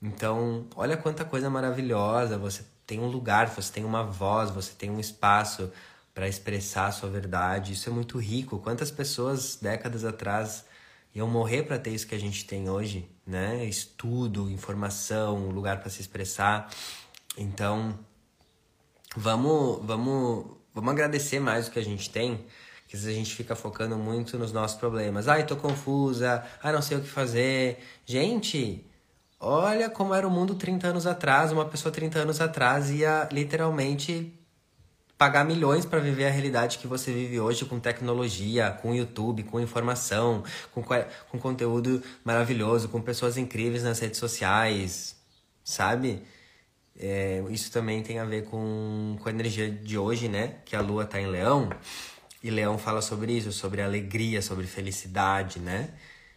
Então, olha quanta coisa maravilhosa. Você tem um lugar, você tem uma voz, você tem um espaço para expressar a sua verdade. Isso é muito rico. Quantas pessoas décadas atrás iam morrer para ter isso que a gente tem hoje, né? Estudo, informação, lugar para se expressar. Então, vamos, vamos, vamos agradecer mais o que a gente tem. Que a gente fica focando muito nos nossos problemas. Ai, tô confusa. Ai, não sei o que fazer. Gente, olha como era o mundo 30 anos atrás. Uma pessoa 30 anos atrás ia literalmente pagar milhões para viver a realidade que você vive hoje com tecnologia, com YouTube, com informação, com, com conteúdo maravilhoso, com pessoas incríveis nas redes sociais, sabe? É, isso também tem a ver com, com a energia de hoje, né? Que a lua tá em leão. E leão fala sobre isso, sobre alegria, sobre felicidade, né?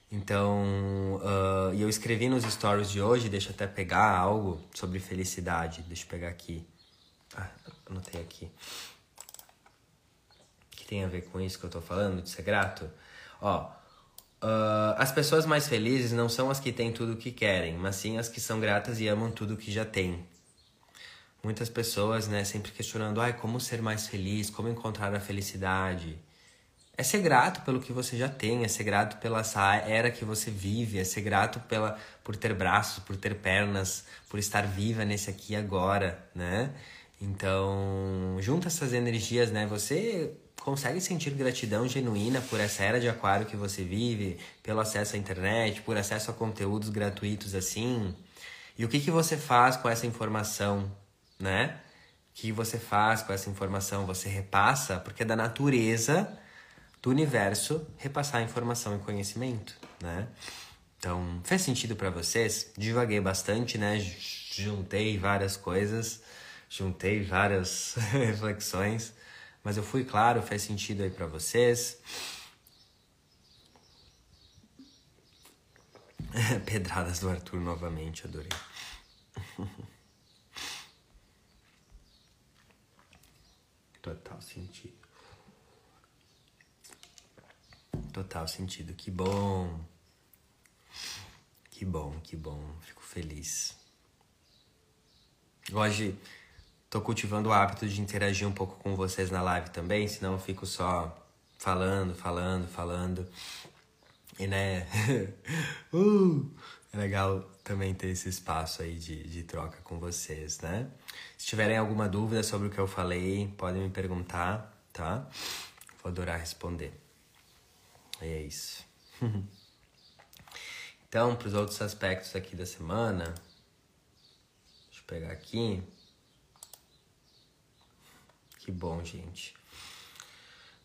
Então, uh, e eu escrevi nos stories de hoje, deixa eu até pegar algo sobre felicidade. Deixa eu pegar aqui. Anotei aqui. Que tem a ver com isso que eu tô falando, de ser grato. Ó, uh, as pessoas mais felizes não são as que têm tudo o que querem, mas sim as que são gratas e amam tudo o que já têm. Muitas pessoas, né, sempre questionando, ai, como ser mais feliz, como encontrar a felicidade. É ser grato pelo que você já tem, é ser grato pela era que você vive, é ser grato pela, por ter braços, por ter pernas, por estar viva nesse aqui agora, né? Então, junta essas energias, né? Você consegue sentir gratidão genuína por essa era de aquário que você vive, pelo acesso à internet, por acesso a conteúdos gratuitos assim. E o que, que você faz com essa informação, né? O que você faz com essa informação? Você repassa, porque é da natureza do universo repassar informação e conhecimento, né? Então, fez sentido para vocês? Divaguei bastante, né? Juntei várias coisas juntei várias reflexões, mas eu fui claro, fez sentido aí para vocês. Pedradas do Arthur novamente, adorei. Total sentido. Total sentido. Que bom. Que bom, que bom. Fico feliz. De tô cultivando o hábito de interagir um pouco com vocês na live também, senão eu fico só falando, falando, falando. E né? uh, é legal também ter esse espaço aí de, de troca com vocês, né? Se tiverem alguma dúvida sobre o que eu falei, podem me perguntar, tá? Vou adorar responder. E é isso. então, para os outros aspectos aqui da semana, deixa eu pegar aqui. Que bom, gente.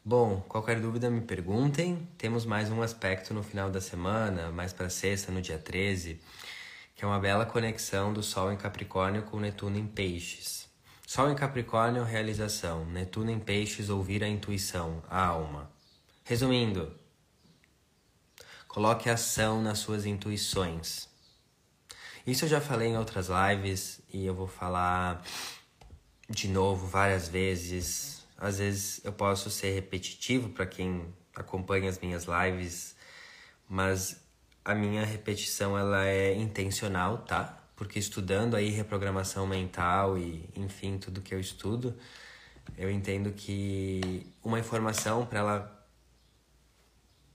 Bom, qualquer dúvida me perguntem. Temos mais um aspecto no final da semana, mais para sexta, no dia 13, que é uma bela conexão do Sol em Capricórnio com Netuno em Peixes. Sol em Capricórnio, realização. Netuno em Peixes, ouvir a intuição, a alma. Resumindo, coloque ação nas suas intuições. Isso eu já falei em outras lives e eu vou falar de novo várias vezes às vezes eu posso ser repetitivo para quem acompanha as minhas lives, mas a minha repetição ela é intencional, tá? Porque estudando aí reprogramação mental e enfim, tudo que eu estudo, eu entendo que uma informação para ela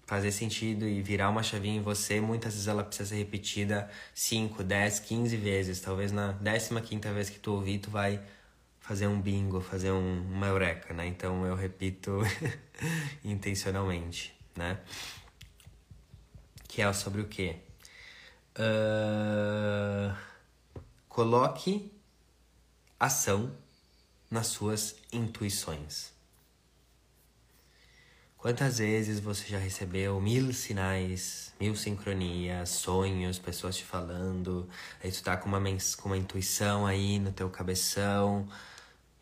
fazer sentido e virar uma chavinha em você, muitas vezes ela precisa ser repetida 5, 10, 15 vezes. Talvez na 15 quinta vez que tu ouvir, tu vai fazer um bingo, fazer um, uma eureka, né? Então eu repito intencionalmente, né? Que é sobre o quê? Uh, coloque ação nas suas intuições. Quantas vezes você já recebeu mil sinais, mil sincronias, sonhos, pessoas te falando, aí tu tá com uma, com uma intuição aí no teu cabeção,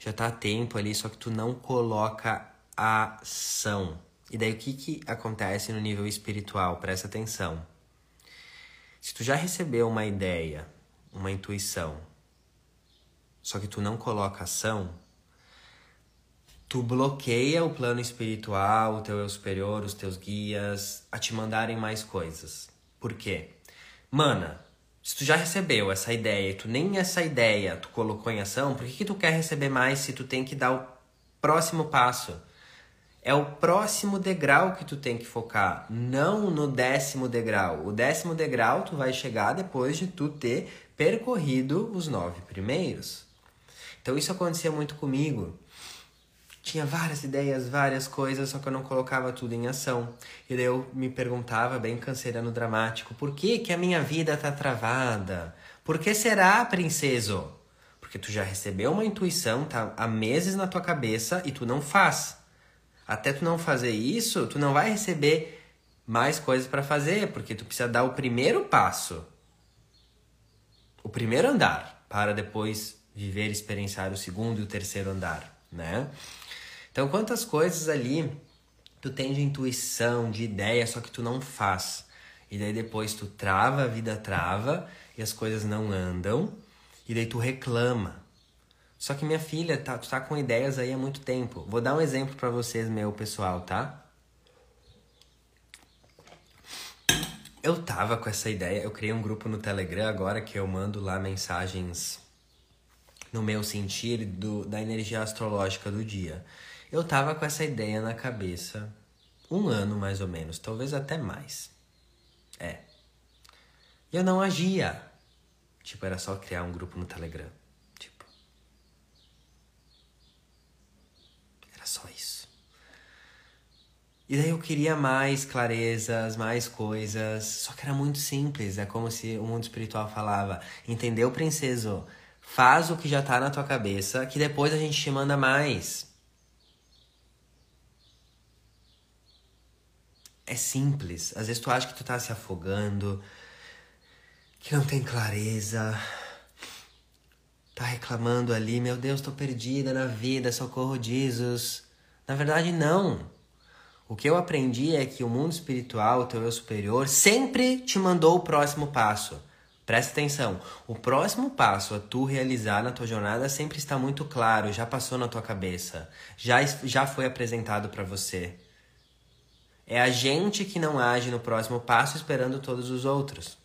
já tá a tempo ali, só que tu não coloca ação. E daí o que, que acontece no nível espiritual? Presta atenção. Se tu já recebeu uma ideia, uma intuição, só que tu não coloca ação, tu bloqueia o plano espiritual, o teu eu superior, os teus guias a te mandarem mais coisas. Por quê? Mana, se tu já recebeu essa ideia e tu nem essa ideia tu colocou em ação, por que, que tu quer receber mais se tu tem que dar o próximo passo? É o próximo degrau que tu tem que focar, não no décimo degrau. O décimo degrau tu vai chegar depois de tu ter percorrido os nove primeiros. Então isso acontecia muito comigo tinha várias ideias, várias coisas, só que eu não colocava tudo em ação. E daí eu me perguntava, bem cancerano dramático, por que que a minha vida tá travada? Por que será, princeso? Porque tu já recebeu uma intuição, tá há meses na tua cabeça e tu não faz. Até tu não fazer isso, tu não vai receber mais coisas para fazer, porque tu precisa dar o primeiro passo. O primeiro andar, para depois viver e experienciar o segundo e o terceiro andar, né? Então, quantas coisas ali tu tem de intuição, de ideia, só que tu não faz. E daí depois tu trava, a vida trava e as coisas não andam. E daí tu reclama. Só que minha filha, tá, tu tá com ideias aí há muito tempo. Vou dar um exemplo para vocês, meu pessoal, tá? Eu tava com essa ideia, eu criei um grupo no Telegram agora que eu mando lá mensagens no meu sentir do, da energia astrológica do dia. Eu tava com essa ideia na cabeça um ano mais ou menos, talvez até mais. É. E eu não agia. Tipo, era só criar um grupo no Telegram. Tipo. Era só isso. E daí eu queria mais clarezas, mais coisas. Só que era muito simples. É como se o mundo espiritual falava: Entendeu, princeso? Faz o que já tá na tua cabeça, que depois a gente te manda mais. É simples. Às vezes tu acha que tu tá se afogando, que não tem clareza, tá reclamando ali, meu Deus, tô perdida na vida, socorro Jesus. Na verdade, não. O que eu aprendi é que o mundo espiritual, o teu eu superior, sempre te mandou o próximo passo. Presta atenção. O próximo passo a tu realizar na tua jornada sempre está muito claro, já passou na tua cabeça, já, já foi apresentado para você. É a gente que não age no próximo passo esperando todos os outros.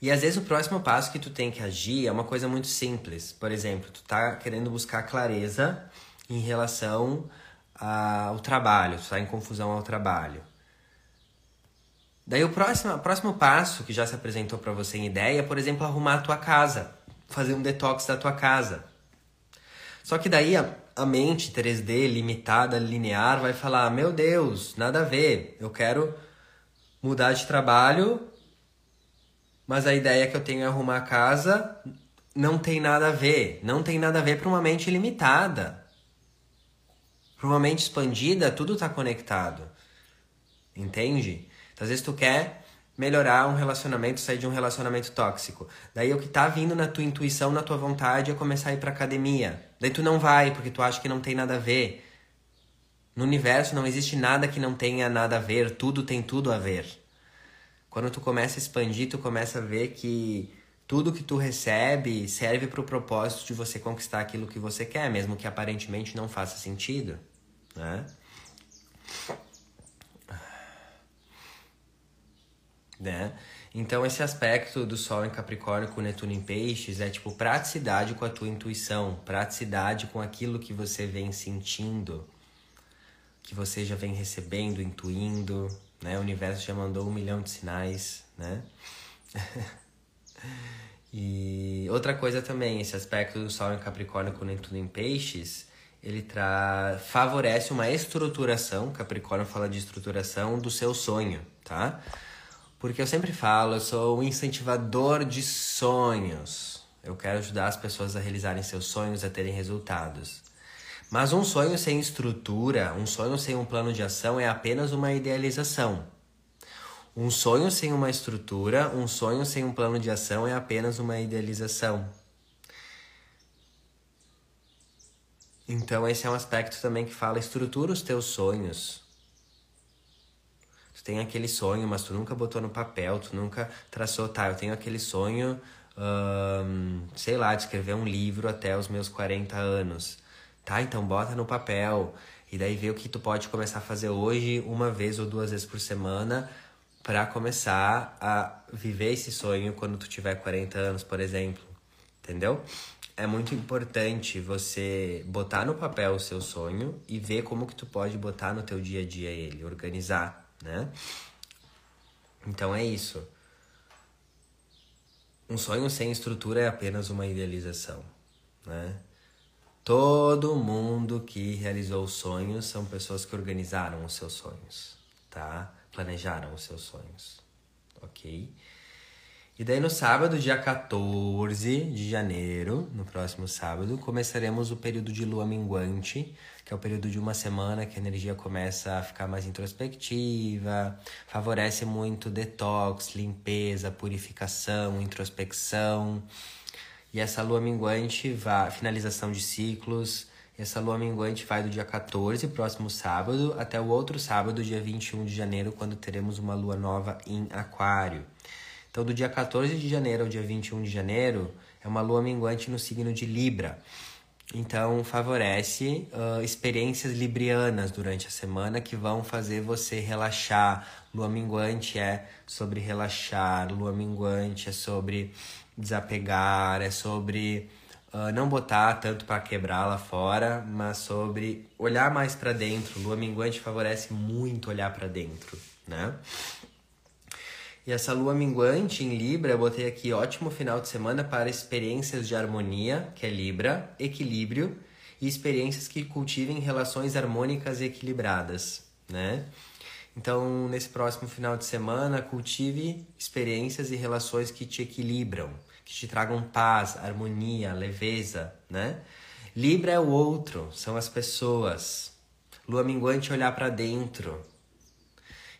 E às vezes o próximo passo que tu tem que agir é uma coisa muito simples. Por exemplo, tu tá querendo buscar clareza em relação ao trabalho, tu tá em confusão ao trabalho. Daí o próximo, o próximo passo que já se apresentou para você em ideia é, por exemplo, arrumar a tua casa, fazer um detox da tua casa. Só que daí a, mente 3D limitada, linear, vai falar: Meu Deus, nada a ver, eu quero mudar de trabalho, mas a ideia que eu tenho é arrumar a casa não tem nada a ver. Não tem nada a ver para uma mente limitada. Para uma mente expandida, tudo está conectado. Entende? Então, às vezes tu quer melhorar um relacionamento, sair de um relacionamento tóxico. Daí o que tá vindo na tua intuição, na tua vontade é começar a ir pra academia. Daí tu não vai porque tu acha que não tem nada a ver. No universo não existe nada que não tenha nada a ver, tudo tem tudo a ver. Quando tu começa a expandir, tu começa a ver que tudo que tu recebe serve para o propósito de você conquistar aquilo que você quer, mesmo que aparentemente não faça sentido, né? Né? Então esse aspecto do Sol em Capricórnio com Netuno em Peixes é tipo praticidade com a tua intuição, praticidade com aquilo que você vem sentindo, que você já vem recebendo, intuindo, né? O universo já mandou um milhão de sinais, né? e outra coisa também, esse aspecto do Sol em Capricórnio com Netuno em Peixes, ele tra... favorece uma estruturação, Capricórnio fala de estruturação do seu sonho, tá? Porque eu sempre falo, eu sou um incentivador de sonhos. Eu quero ajudar as pessoas a realizarem seus sonhos, a terem resultados. Mas um sonho sem estrutura, um sonho sem um plano de ação é apenas uma idealização. Um sonho sem uma estrutura, um sonho sem um plano de ação é apenas uma idealização. Então, esse é um aspecto também que fala: estrutura os teus sonhos tem aquele sonho, mas tu nunca botou no papel, tu nunca traçou, tá, eu tenho aquele sonho, sei lá, de escrever um livro até os meus 40 anos. Tá, então bota no papel. E daí vê o que tu pode começar a fazer hoje, uma vez ou duas vezes por semana, para começar a viver esse sonho quando tu tiver 40 anos, por exemplo. Entendeu? É muito importante você botar no papel o seu sonho e ver como que tu pode botar no teu dia a dia ele, organizar né? Então é isso. Um sonho sem estrutura é apenas uma idealização, né? Todo mundo que realizou sonhos são pessoas que organizaram os seus sonhos, tá? Planejaram os seus sonhos, ok? E daí no sábado, dia 14 de janeiro, no próximo sábado, começaremos o período de lua minguante, que é o período de uma semana que a energia começa a ficar mais introspectiva, favorece muito detox, limpeza, purificação, introspecção. E essa lua minguante vai finalização de ciclos. Essa lua minguante vai do dia 14, próximo sábado, até o outro sábado, dia 21 de janeiro, quando teremos uma lua nova em Aquário. Então, do dia 14 de janeiro ao dia 21 de janeiro, é uma lua minguante no signo de Libra. Então, favorece uh, experiências librianas durante a semana que vão fazer você relaxar. Lua minguante é sobre relaxar, lua minguante é sobre desapegar, é sobre uh, não botar tanto para quebrar lá fora, mas sobre olhar mais para dentro. Lua minguante favorece muito olhar para dentro, né? E essa lua minguante em Libra, eu botei aqui ótimo final de semana para experiências de harmonia, que é Libra, equilíbrio e experiências que cultivem relações harmônicas e equilibradas, né? Então, nesse próximo final de semana, cultive experiências e relações que te equilibram, que te tragam paz, harmonia, leveza, né? Libra é o outro, são as pessoas. Lua minguante é olhar para dentro,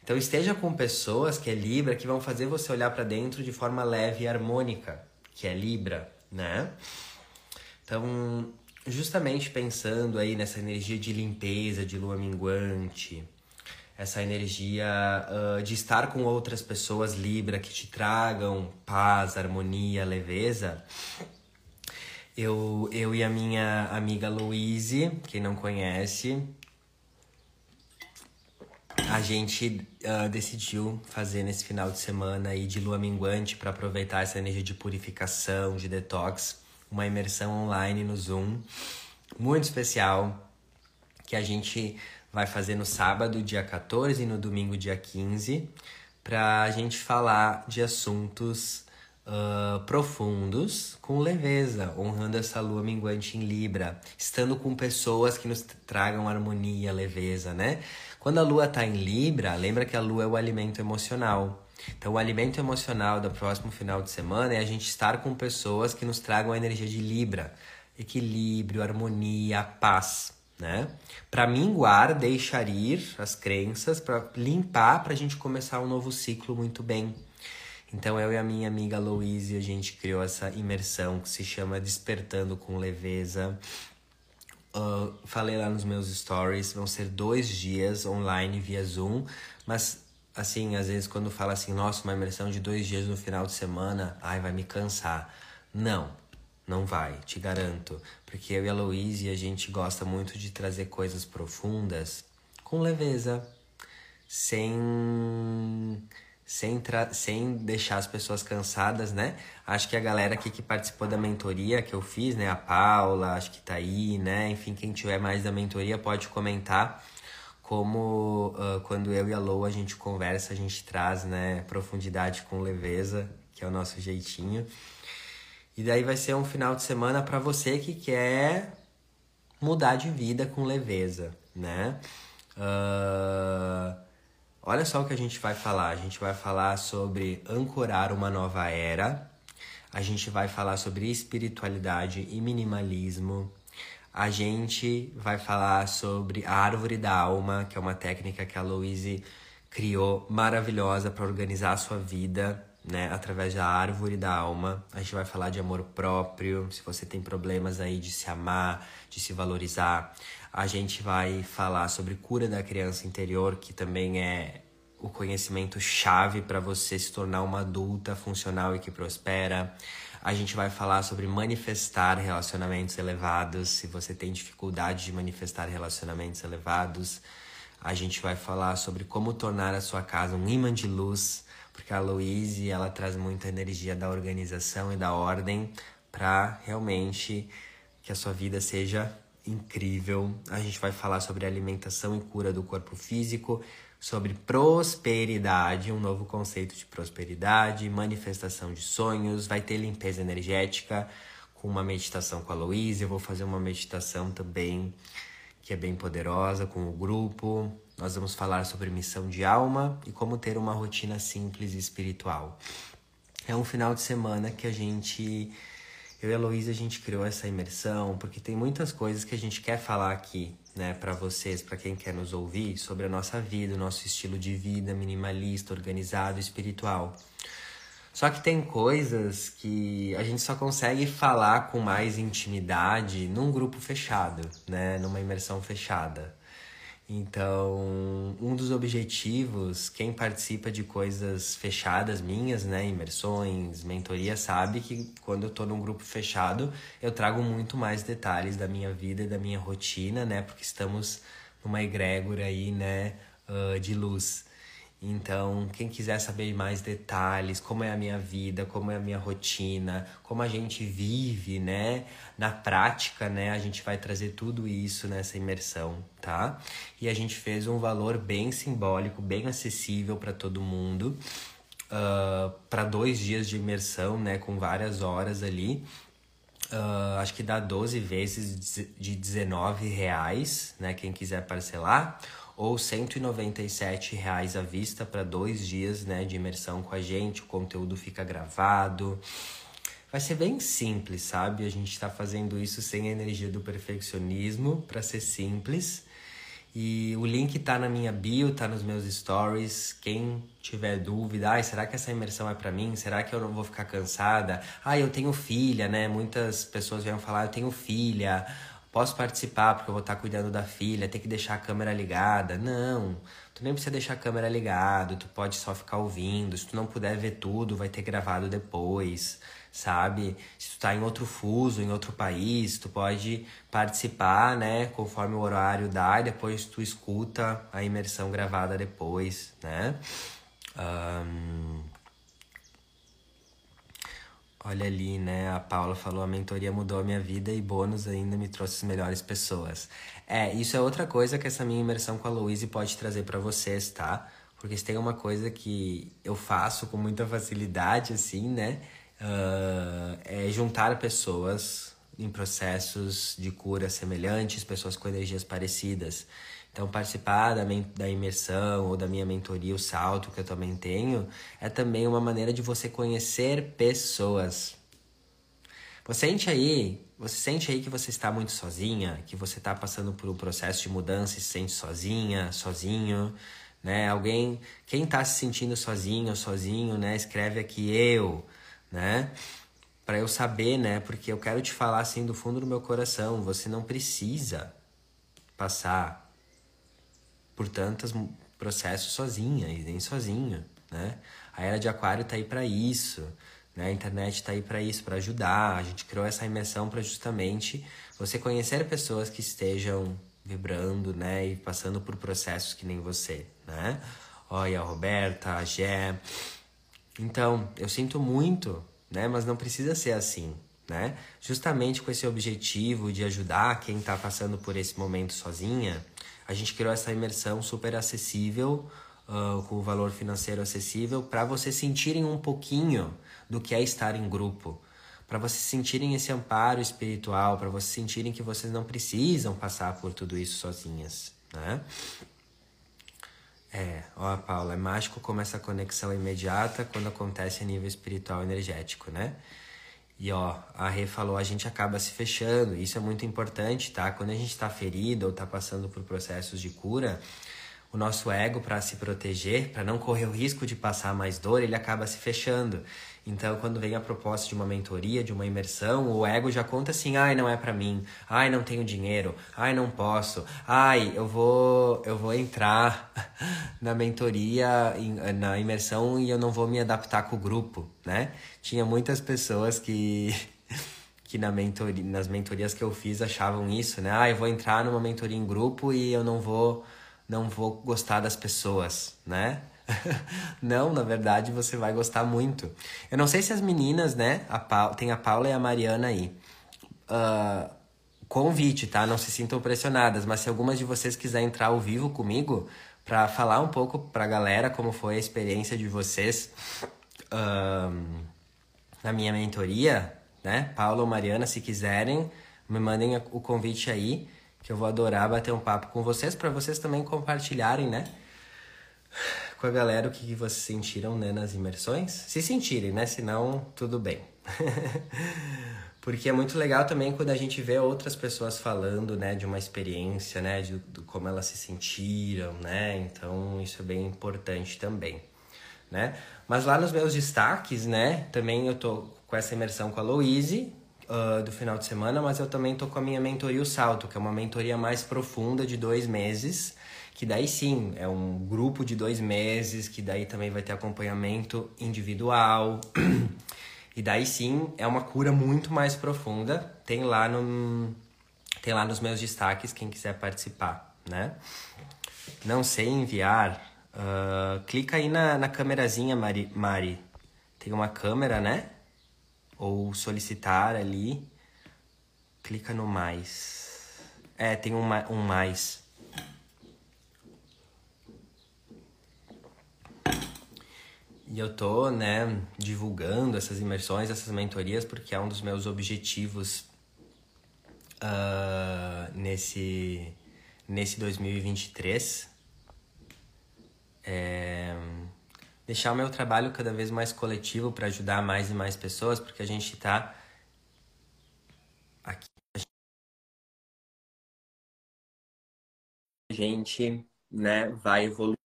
então esteja com pessoas que é Libra que vão fazer você olhar para dentro de forma leve e harmônica, que é Libra, né? Então, justamente pensando aí nessa energia de limpeza, de lua minguante, essa energia uh, de estar com outras pessoas Libra que te tragam paz, harmonia, leveza. Eu, eu e a minha amiga Louise, quem não conhece, a gente uh, decidiu fazer nesse final de semana aí de lua minguante para aproveitar essa energia de purificação, de detox, uma imersão online no Zoom muito especial que a gente vai fazer no sábado, dia 14 e no domingo, dia 15, para a gente falar de assuntos uh, profundos com leveza, honrando essa lua minguante em Libra, estando com pessoas que nos tragam harmonia, leveza, né? Quando a lua está em Libra, lembra que a lua é o alimento emocional. Então, o alimento emocional do próximo final de semana é a gente estar com pessoas que nos tragam a energia de Libra, equilíbrio, harmonia, paz, né? Para minguar, deixar ir as crenças, para limpar, para a gente começar um novo ciclo muito bem. Então eu e a minha amiga Louise, a gente criou essa imersão que se chama Despertando com Leveza. Uh, falei lá nos meus stories, vão ser dois dias online via Zoom, mas assim, às vezes quando fala assim, nossa, uma imersão de dois dias no final de semana, ai, vai me cansar. Não, não vai, te garanto. Porque eu e a Louise, a gente gosta muito de trazer coisas profundas com leveza, sem sem, sem deixar as pessoas cansadas, né? Acho que a galera aqui que participou da mentoria que eu fiz, né? A Paula, acho que tá aí, né? Enfim, quem tiver mais da mentoria pode comentar como uh, quando eu e a Lou a gente conversa, a gente traz, né? Profundidade com leveza, que é o nosso jeitinho. E daí vai ser um final de semana para você que quer mudar de vida com leveza, né? Uh, olha só o que a gente vai falar. A gente vai falar sobre ancorar uma nova era. A gente vai falar sobre espiritualidade e minimalismo. A gente vai falar sobre a árvore da alma, que é uma técnica que a Louise criou maravilhosa para organizar a sua vida né, através da árvore da alma. A gente vai falar de amor próprio, se você tem problemas aí de se amar, de se valorizar. A gente vai falar sobre cura da criança interior, que também é o conhecimento chave para você se tornar uma adulta funcional e que prospera. A gente vai falar sobre manifestar relacionamentos elevados, se você tem dificuldade de manifestar relacionamentos elevados. A gente vai falar sobre como tornar a sua casa um imã de luz porque a Louise ela traz muita energia da organização e da ordem para realmente que a sua vida seja incrível. A gente vai falar sobre alimentação e cura do corpo físico, sobre prosperidade, um novo conceito de prosperidade, manifestação de sonhos, vai ter limpeza energética com uma meditação com a Louise. Eu vou fazer uma meditação também que é bem poderosa com o grupo. Nós vamos falar sobre missão de alma e como ter uma rotina simples e espiritual. É um final de semana que a gente, eu e a Luísa, a gente criou essa imersão porque tem muitas coisas que a gente quer falar aqui, né, para vocês, para quem quer nos ouvir, sobre a nossa vida, o nosso estilo de vida minimalista, organizado, espiritual. Só que tem coisas que a gente só consegue falar com mais intimidade num grupo fechado, né, numa imersão fechada. Então, um dos objetivos, quem participa de coisas fechadas minhas, né, imersões, mentoria, sabe que quando eu tô num grupo fechado, eu trago muito mais detalhes da minha vida e da minha rotina, né, porque estamos numa egrégora aí, né, uh, de luz. Então, quem quiser saber mais detalhes, como é a minha vida, como é a minha rotina, como a gente vive, né, na prática, né, a gente vai trazer tudo isso nessa imersão, tá? E a gente fez um valor bem simbólico, bem acessível para todo mundo, uh, para dois dias de imersão, né, com várias horas ali. Uh, acho que dá 12 vezes de 19 reais, né, quem quiser parcelar ou 197 reais à vista para dois dias né, de imersão com a gente. O conteúdo fica gravado. Vai ser bem simples, sabe? A gente está fazendo isso sem a energia do perfeccionismo, para ser simples. E o link tá na minha bio, tá nos meus stories. Quem tiver dúvida, ai, será que essa imersão é para mim? Será que eu não vou ficar cansada? Ah, eu tenho filha, né? Muitas pessoas vêm falar, eu tenho filha posso participar porque eu vou estar cuidando da filha, tem que deixar a câmera ligada. Não, tu nem precisa deixar a câmera ligada, tu pode só ficar ouvindo. Se tu não puder ver tudo, vai ter gravado depois, sabe? Se tu tá em outro fuso, em outro país, tu pode participar, né, conforme o horário dá e depois tu escuta a imersão gravada depois, né? Um... Olha ali, né? A Paula falou: a mentoria mudou a minha vida e bônus ainda me trouxe as melhores pessoas. É, isso é outra coisa que essa minha imersão com a Louise pode trazer para vocês, tá? Porque se tem uma coisa que eu faço com muita facilidade, assim, né? Uh, é juntar pessoas em processos de cura semelhantes, pessoas com energias parecidas. Então, participar da, da imersão ou da minha mentoria, o salto que eu também tenho, é também uma maneira de você conhecer pessoas. Você sente aí, você sente aí que você está muito sozinha, que você está passando por um processo de mudança e se sente sozinha, sozinho, né? Alguém, quem está se sentindo sozinho sozinho, né? Escreve aqui eu, né? Para eu saber, né? Porque eu quero te falar assim do fundo do meu coração, você não precisa passar por tantos processos sozinha e nem sozinho, né? A era de aquário tá aí para isso, né? A internet tá aí para isso, para ajudar. A gente criou essa imersão para justamente você conhecer pessoas que estejam vibrando, né, e passando por processos que nem você, né? Olha, a Roberta, a Gé. Então, eu sinto muito, né, mas não precisa ser assim, né? Justamente com esse objetivo de ajudar quem está passando por esse momento sozinha, a gente criou essa imersão super acessível, uh, com valor financeiro acessível, para vocês sentirem um pouquinho do que é estar em grupo, para vocês sentirem esse amparo espiritual, para vocês sentirem que vocês não precisam passar por tudo isso sozinhas, né? É, ó, Paula, é mágico como essa conexão é imediata quando acontece a nível espiritual energético, né? E ó, a Rê falou, a gente acaba se fechando. Isso é muito importante, tá? Quando a gente está ferido ou está passando por processos de cura, o nosso ego, para se proteger, para não correr o risco de passar mais dor, ele acaba se fechando. Então, quando vem a proposta de uma mentoria, de uma imersão, o ego já conta assim: "Ai, não é para mim. Ai, não tenho dinheiro. Ai, não posso. Ai, eu vou eu vou entrar na mentoria, na imersão e eu não vou me adaptar com o grupo", né? Tinha muitas pessoas que que na mentoria, nas mentorias que eu fiz achavam isso, né? Ah, eu vou entrar numa mentoria em grupo e eu não vou não vou gostar das pessoas, né? não, na verdade você vai gostar muito. Eu não sei se as meninas, né? A pa... Tem a Paula e a Mariana aí. Uh, convite, tá? Não se sintam pressionadas, mas se algumas de vocês quiserem entrar ao vivo comigo para falar um pouco pra galera como foi a experiência de vocês uh, na minha mentoria, né? Paula ou Mariana, se quiserem, me mandem o convite aí, que eu vou adorar bater um papo com vocês, para vocês também compartilharem, né? Com a galera o que vocês sentiram né, nas imersões. Se sentirem, né? Senão, tudo bem. Porque é muito legal também quando a gente vê outras pessoas falando, né, de uma experiência, né, de, de, como elas se sentiram, né? Então, isso é bem importante também, né? Mas lá nos meus destaques, né, também eu tô com essa imersão com a Louise, uh, do final de semana, mas eu também tô com a minha mentoria O Salto, que é uma mentoria mais profunda de dois meses, que daí sim é um grupo de dois meses, que daí também vai ter acompanhamento individual. e daí sim é uma cura muito mais profunda. Tem lá no tem lá nos meus destaques quem quiser participar, né? Não sei enviar. Uh, clica aí na, na câmerazinha, Mari, Mari. Tem uma câmera, né? Ou solicitar ali. Clica no mais. É, tem um, um mais. E eu tô, né, divulgando essas imersões, essas mentorias, porque é um dos meus objetivos uh, nesse, nesse 2023. É deixar o meu trabalho cada vez mais coletivo para ajudar mais e mais pessoas, porque a gente está aqui. A gente né, vai evoluir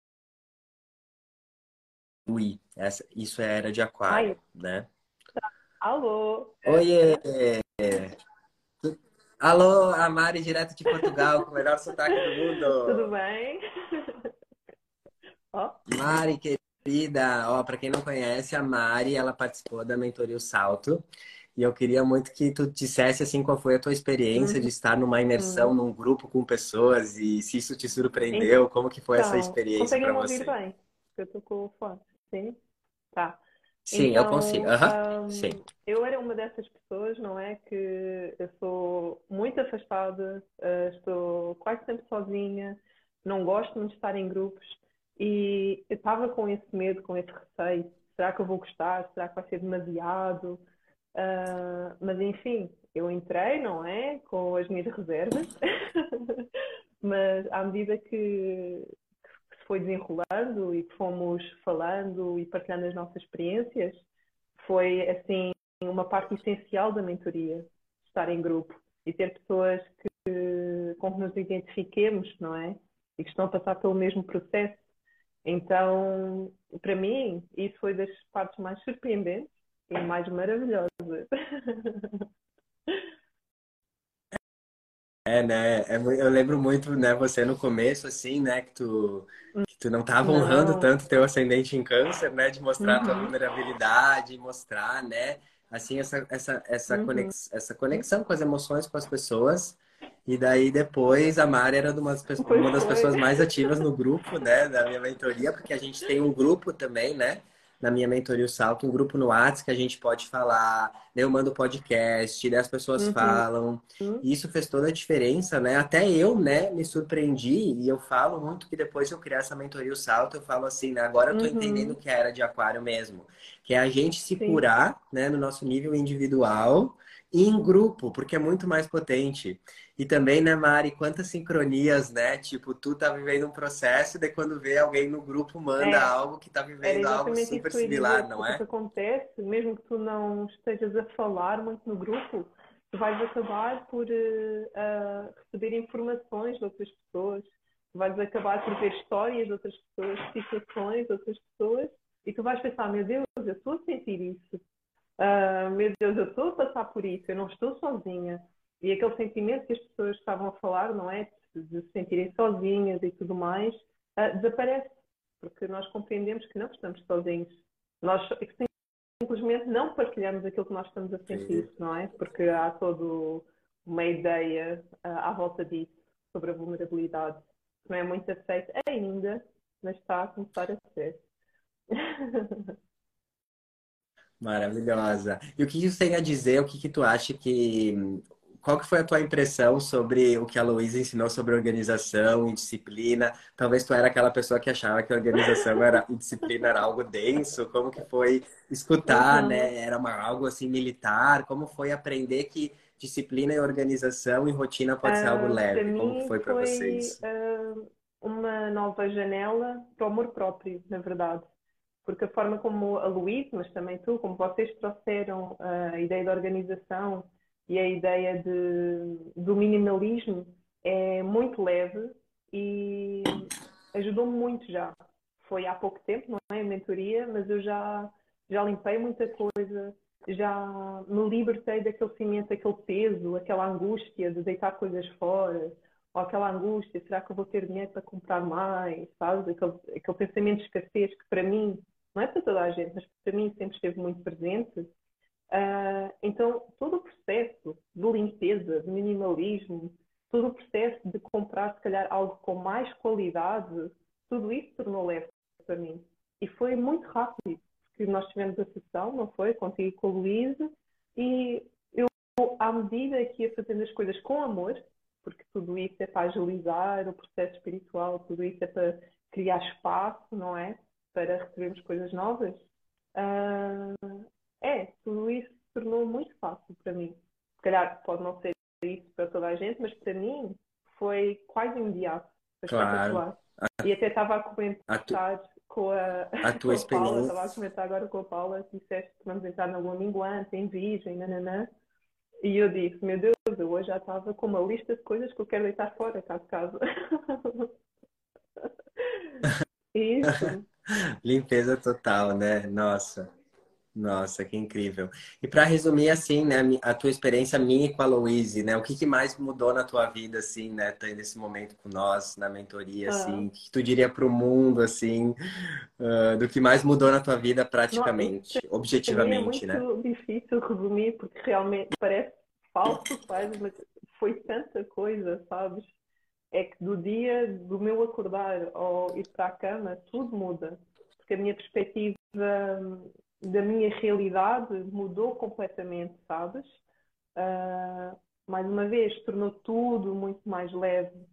Ui, essa, isso é era de aquário, Ai. né? Alô? Oiê! Alô, a Mari, direto de Portugal, com o melhor sotaque do mundo. Tudo bem? Mari, querida, ó, para quem não conhece, a Mari, ela participou da Mentoria o Salto. E eu queria muito que tu dissesse assim qual foi a tua experiência uhum. de estar numa imersão uhum. num grupo com pessoas e se isso te surpreendeu, como que foi então, essa experiência para você? Bem? Eu tô com o fone. Sim? Tá. Sim, então, eu consigo. Uhum. Um, Sim. Eu era uma dessas pessoas, não é? Que eu sou muito afastada, uh, estou quase sempre sozinha, não gosto muito de estar em grupos e eu estava com esse medo, com esse receio. Será que eu vou gostar? Será que vai ser demasiado? Uh, mas enfim, eu entrei, não é? Com as minhas reservas, mas à medida que, foi desenrolando e que fomos falando e partilhando as nossas experiências, foi assim uma parte essencial da mentoria, estar em grupo e ter pessoas que, com que nos identifiquemos, não é? E que estão a passar pelo mesmo processo. Então, para mim, isso foi das partes mais surpreendentes e mais maravilhosas. É, né? É, eu lembro muito, né, você no começo, assim, né, que tu, que tu não estava honrando tanto teu ascendente em câncer, né, de mostrar uhum. tua vulnerabilidade, mostrar, né, assim, essa, essa, essa, uhum. conex, essa conexão com as emoções, com as pessoas. E daí depois a Mari era uma das, pessoas, uma das pessoas mais ativas no grupo, né, da minha mentoria, porque a gente tem um grupo também, né, na minha mentoria o Salto, um grupo no WhatsApp que a gente pode falar, né? eu mando podcast, daí as pessoas uhum. falam. Uhum. E isso fez toda a diferença, né? Até eu, né, me surpreendi e eu falo muito que depois eu criar essa mentoria o Salto, eu falo assim, né? Agora eu tô uhum. entendendo que era de aquário mesmo. Que é a gente se Sim. curar, né, no nosso nível individual e em grupo, porque é muito mais potente. E também, né, Mari, quantas sincronias, né? Tipo, tu tá vivendo um processo e daí quando vê alguém no grupo manda é, algo que tá vivendo algo super similar, não é? O que acontece, mesmo que tu não estejas a falar muito no grupo, tu vais acabar por uh, receber informações de outras pessoas, tu vais acabar por ver histórias de outras pessoas, situações de outras pessoas, e tu vais pensar, meu Deus, eu estou a sentir isso. Uh, meu Deus, eu estou a passar por isso, eu não estou sozinha. E aquele sentimento que as pessoas estavam a falar, não é? De se sentirem sozinhas e tudo mais, uh, desaparece. Porque nós compreendemos que não estamos sozinhos. Nós simplesmente não partilhamos aquilo que nós estamos a sentir, Sim. não é? Porque há toda uma ideia uh, à volta disso, sobre a vulnerabilidade. Não é muito aceita ainda, mas está a começar a ser. Maravilhosa. E o que isso tem a dizer? O que, que tu acha que qual que foi a tua impressão sobre o que a Luísa ensinou sobre organização e disciplina? Talvez tu era aquela pessoa que achava que organização era, e disciplina era algo denso. Como que foi escutar, uhum. né? Era uma, algo assim militar. Como foi aprender que disciplina e organização e rotina pode uh, ser algo ah, leve? Como foi para vocês? Uh, uma nova janela para o amor próprio, na verdade. Porque a forma como a Luísa, mas também tu, como vocês trouxeram a ideia da organização e a ideia de, do minimalismo é muito leve e ajudou-me muito já. Foi há pouco tempo, não é? A mentoria, mas eu já, já limpei muita coisa, já me libertei daquele cimento, daquele peso, aquela angústia de deitar coisas fora, ou aquela angústia, será que eu vou ter dinheiro para comprar mais, sabes? Aquele, aquele pensamento de escassez que para mim, não é para toda a gente, mas para mim sempre esteve muito presente Uh, então, todo o processo de limpeza, de minimalismo, todo o processo de comprar, se calhar, algo com mais qualidade, tudo isso tornou leve para mim. E foi muito rápido, porque nós tivemos a sessão, não foi? Contigo e com o Luísa, e eu, à medida que ia fazendo as coisas com amor, porque tudo isso é para agilizar o processo espiritual, tudo isso é para criar espaço, não é? Para recebermos coisas novas. Uh, é, tudo isso se tornou muito fácil para mim. Se calhar pode não ser isso para toda a gente, mas para mim foi quase imediato. Claro. E até estava a comentar a tu... com a, a tua com a Paula, estava a comentar agora com a Paula, que disseste que vamos entrar na lua minguante, em virgem, nananã. E eu disse, meu Deus, eu hoje já estava com uma lista de coisas que eu quero deitar fora cá de casa. Isso. Limpeza total, né? Nossa. Nossa, que incrível. E para resumir, assim, né, a tua experiência minha com a Louise, né? O que, que mais mudou na tua vida, assim, né? Nesse momento com nós, na mentoria, ah. assim? O que, que tu diria para o mundo, assim, uh, do que mais mudou na tua vida praticamente, Não, objetivamente, né? É muito né? difícil resumir, porque realmente parece falso, quase, mas foi tanta coisa, sabes? É que do dia do meu acordar ao ir para a cama, tudo muda. Porque a minha perspectiva da minha realidade mudou completamente, sabes? Uh, mais uma vez, tornou tudo muito mais leve.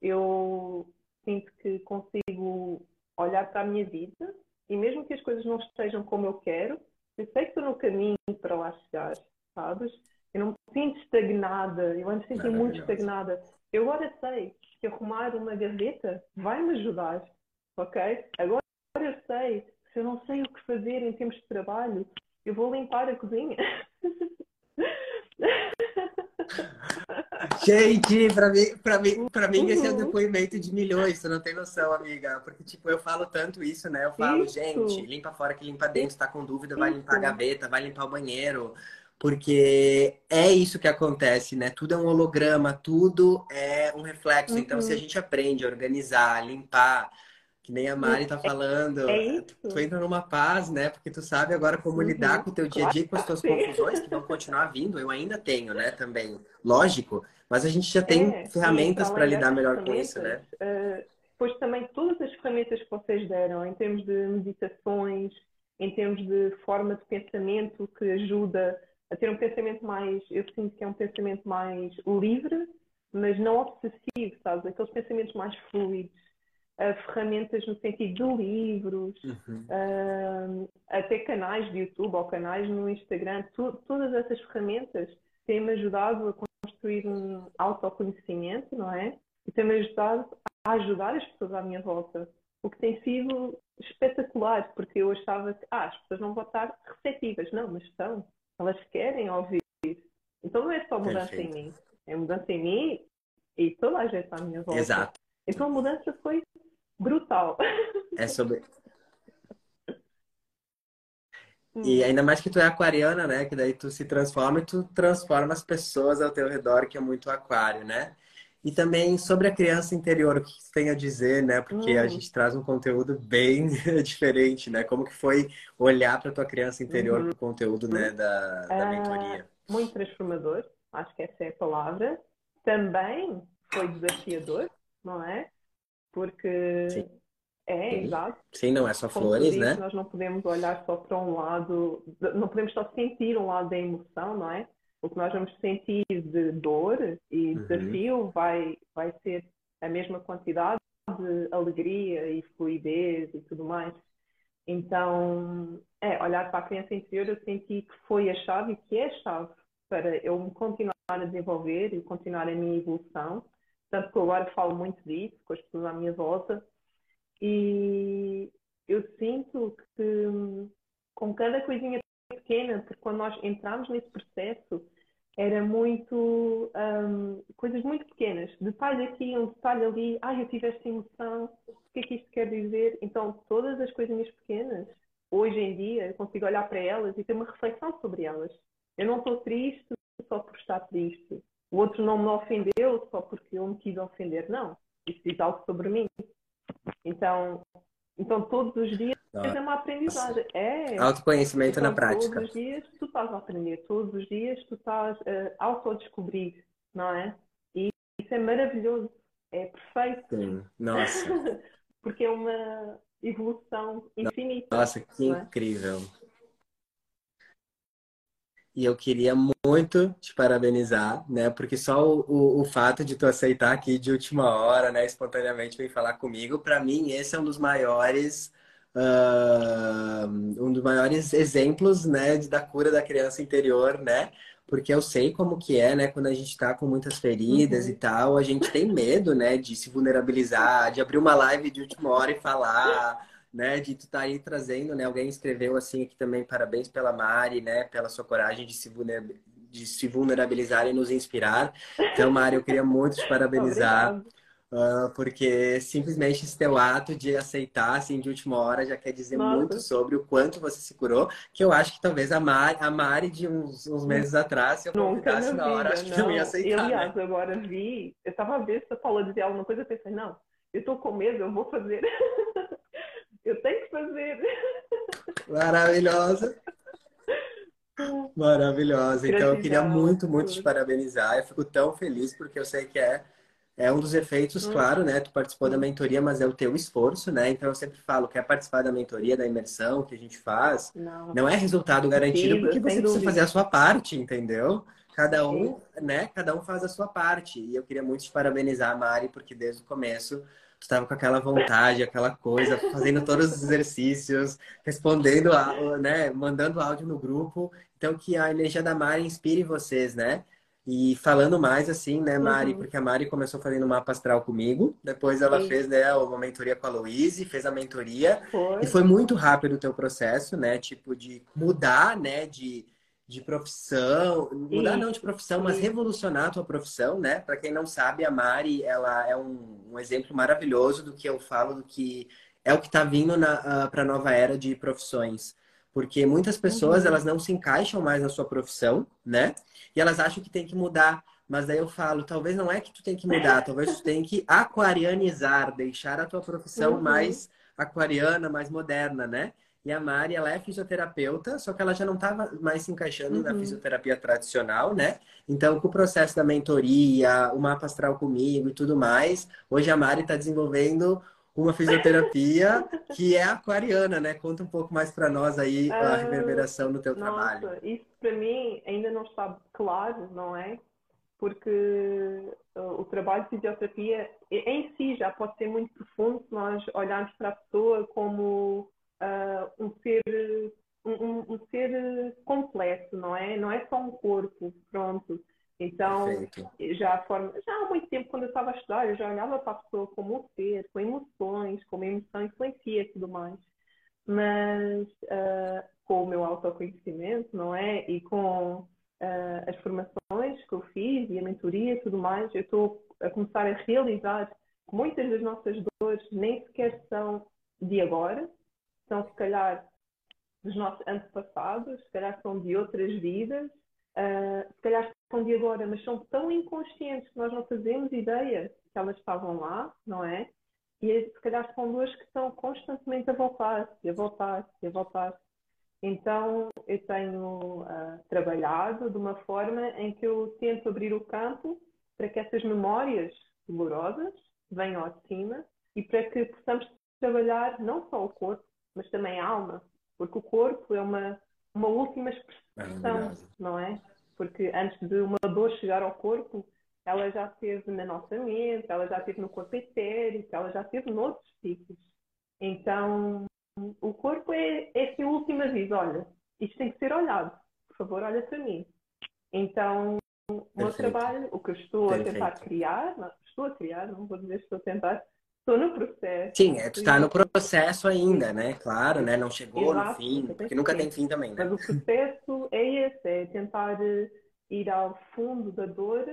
Eu sinto que consigo olhar para a minha vida e mesmo que as coisas não estejam como eu quero, eu sei que estou no caminho para lá chegar, sabes? Eu não me sinto estagnada, eu antes senti muito estagnada. Eu agora sei que arrumar uma gaveta vai me ajudar, ok? Agora eu sei se eu não sei o que fazer em termos de trabalho, eu vou limpar a cozinha. Gente, para mim, para mim, para mim uhum. esse é um uhum. depoimento de milhões, tu não tem noção, amiga. Porque, tipo, eu falo tanto isso, né? Eu falo, isso. gente, limpa fora que limpa dentro, tá com dúvida, vai limpar a gaveta, vai limpar o banheiro. Porque é isso que acontece, né? Tudo é um holograma, tudo é um reflexo. Uhum. Então, se a uhum. gente aprende a organizar, limpar, que nem a Mari tá falando. É, isso. Tu entra numa paz, né? Porque tu sabe agora como uhum. lidar com o teu dia a dia, com as tuas confusões, que vão continuar vindo. Eu ainda tenho, né? Também. Lógico. Mas a gente já tem é, ferramentas para lidar melhor com isso, né? Uh, pois também todas as ferramentas que vocês deram, em termos de meditações, em termos de forma de pensamento que ajuda a ter um pensamento mais, eu sinto que é um pensamento mais livre, mas não obsessivo, sabes? Aqueles pensamentos mais fluidos ferramentas no sentido de livros, uhum. uh, até canais de YouTube ou canais no Instagram, tu, todas essas ferramentas têm-me ajudado a construir um autoconhecimento, não é? E têm-me ajudado a ajudar as pessoas à minha volta. O que tem sido espetacular, porque eu achava que ah, as pessoas não vão estar receptivas. Não, mas estão. Elas querem ouvir. Então não é só mudança Perfeito. em mim. É mudança em mim e toda a gente à minha volta. Exato. Então a mudança foi brutal. É sobre. E ainda mais que tu é aquariana, né? Que daí tu se transforma e tu transforma as pessoas ao teu redor, que é muito aquário, né? E também sobre a criança interior, o que tu tem a dizer, né? Porque a hum. gente traz um conteúdo bem diferente, né? Como que foi olhar para tua criança interior uhum. o conteúdo, né, da, da é, mentoria? Muito transformador, acho que essa é a palavra. Também foi desafiador, não é? Porque Sim. é, exato. Sim, não é só Como flores, né? Nós não podemos olhar só para um lado, não podemos só sentir um lado da emoção, não é? O que nós vamos sentir de dor e uhum. desafio vai, vai ser a mesma quantidade de alegria e fluidez e tudo mais. Então, é, olhar para a criança interior, eu senti que foi a chave e que é a chave para eu me continuar a desenvolver e continuar a minha evolução tanto que eu agora falo muito disso com as pessoas à minha volta, e eu sinto que com cada coisinha pequena, porque quando nós entramos nesse processo, era muito um, coisas muito pequenas, detalhe aqui, um detalhe ali, ai, eu tive esta emoção, o que é que isto quer dizer? Então, todas as coisinhas pequenas, hoje em dia, eu consigo olhar para elas e ter uma reflexão sobre elas. Eu não estou triste só por estar triste o outro não me ofendeu só porque eu me quis ofender. Não, isso diz algo sobre mim. Então, então todos os dias não. é uma aprendizagem. É. Autoconhecimento então, na prática. Todos os dias tu estás a aprender, todos os dias tu estás a autodescobrir, não é? E isso é maravilhoso, é perfeito. Sim, nossa. Porque é uma evolução infinita. Nossa, que é? incrível. E eu queria muito te parabenizar, né? Porque só o, o, o, fato de tu aceitar aqui de última hora, né? Espontaneamente vir falar comigo, para mim esse é um dos maiores uh, um dos maiores exemplos, né? Da cura da criança interior, né? Porque eu sei como que é, né? Quando a gente tá com muitas feridas uhum. e tal, a gente tem medo, né? De se vulnerabilizar, de abrir uma live de última hora e falar né, de tu estar tá aí trazendo, né? Alguém escreveu assim aqui também, parabéns pela Mari, né, pela sua coragem de se, vulner... de se vulnerabilizar e nos inspirar. Então, Mari, eu queria muito te parabenizar. Uh, porque simplesmente esse teu ato de aceitar, assim, de última hora, já quer dizer Nossa. muito sobre o quanto você se curou, que eu acho que talvez a Mari, a Mari de uns, uns meses atrás, se eu convidasse na, hora, acho que não, não ia aceitar, E, né? aliás, né? agora vi, eu estava se a Paula dizia alguma coisa, eu pensei, não, eu estou com medo, eu vou fazer. eu tenho que fazer. Maravilhosa. Maravilhosa. Então, eu queria muito, muito te parabenizar. Eu fico tão feliz porque eu sei que é, é um dos efeitos, hum. claro, né? Tu participou da mentoria, mas é o teu esforço, né? Então, eu sempre falo, quer participar da mentoria, da imersão que a gente faz, não, não é resultado garantido porque você precisa fazer a sua parte, entendeu? Cada um, Sim. né? Cada um faz a sua parte. E eu queria muito te parabenizar, Mari, porque desde o começo tu estava com aquela vontade, aquela coisa, fazendo todos os exercícios, respondendo, né, mandando áudio no grupo. Então, que a energia da Mari inspire vocês, né? E falando mais assim, né, Mari? Uhum. Porque a Mari começou fazendo mapa astral comigo, depois ela Sim. fez né, uma mentoria com a Louise, fez a mentoria. Foi. E foi muito rápido o teu processo, né? Tipo, de mudar, né? De de profissão, mudar não de profissão, mas revolucionar a tua profissão, né? Para quem não sabe, a Mari, ela é um, um, exemplo maravilhoso do que eu falo, do que é o que está vindo uh, ah, para a nova era de profissões. Porque muitas pessoas, uhum. elas não se encaixam mais na sua profissão, né? E elas acham que tem que mudar. Mas daí eu falo, talvez não é que tu tem que mudar, talvez tu tem que aquarianizar, deixar a tua profissão uhum. mais aquariana, mais moderna, né? E a Mari, ela é fisioterapeuta, só que ela já não estava mais se encaixando uhum. na fisioterapia tradicional, né? Então, com o processo da mentoria, o mapa astral comigo e tudo mais, hoje a Mari está desenvolvendo uma fisioterapia que é aquariana, né? Conta um pouco mais para nós aí a ah, reverberação no teu nossa, trabalho. Isso para mim ainda não está claro, não é? Porque o trabalho de fisioterapia em si já pode ser muito profundo se nós olharmos para a pessoa como uh, um ser um, um, ser completo, não é? Não é só um corpo, pronto. Então, já, forma, já há muito tempo, quando eu estava a estudar, eu já olhava para a pessoa como um ser, com emoções, como a emoção influencia e tudo mais. Mas uh, com o meu autoconhecimento, não é? E com uh, as formações que eu fiz e a mentoria e tudo mais, eu estou a começar a realizar que muitas das nossas dores nem sequer são de agora, são se calhar dos nossos antepassados, se calhar são de outras vidas, uh, se calhar são de agora, mas são tão inconscientes que nós não fazemos ideia que elas estavam lá, não é? E se calhar são duas que estão constantemente a voltar, e a voltar, e a voltar. Então eu tenho uh, trabalhado de uma forma em que eu tento abrir o campo para que essas memórias dolorosas venham de cima e para que possamos trabalhar não só o corpo, mas também a alma, porque o corpo é uma, uma última expressão, não é? Porque antes de uma dor chegar ao corpo, ela já esteve na nossa mente, ela já esteve no corpo etérico, ela já esteve noutros sítios. Então, o corpo é, é assim o último aviso, olha, isto tem que ser olhado, por favor, olha para mim. Então, o meu trabalho, o que eu estou Perfeito. a tentar criar, não, estou a criar, não vou dizer estou a tentar, Estou no processo. Sim, é, tu está no processo ainda, né? Claro, né? Não chegou Exato, no fim, porque nunca tem fim também, né? Mas o processo é esse, é tentar eh, ir ao fundo da dor,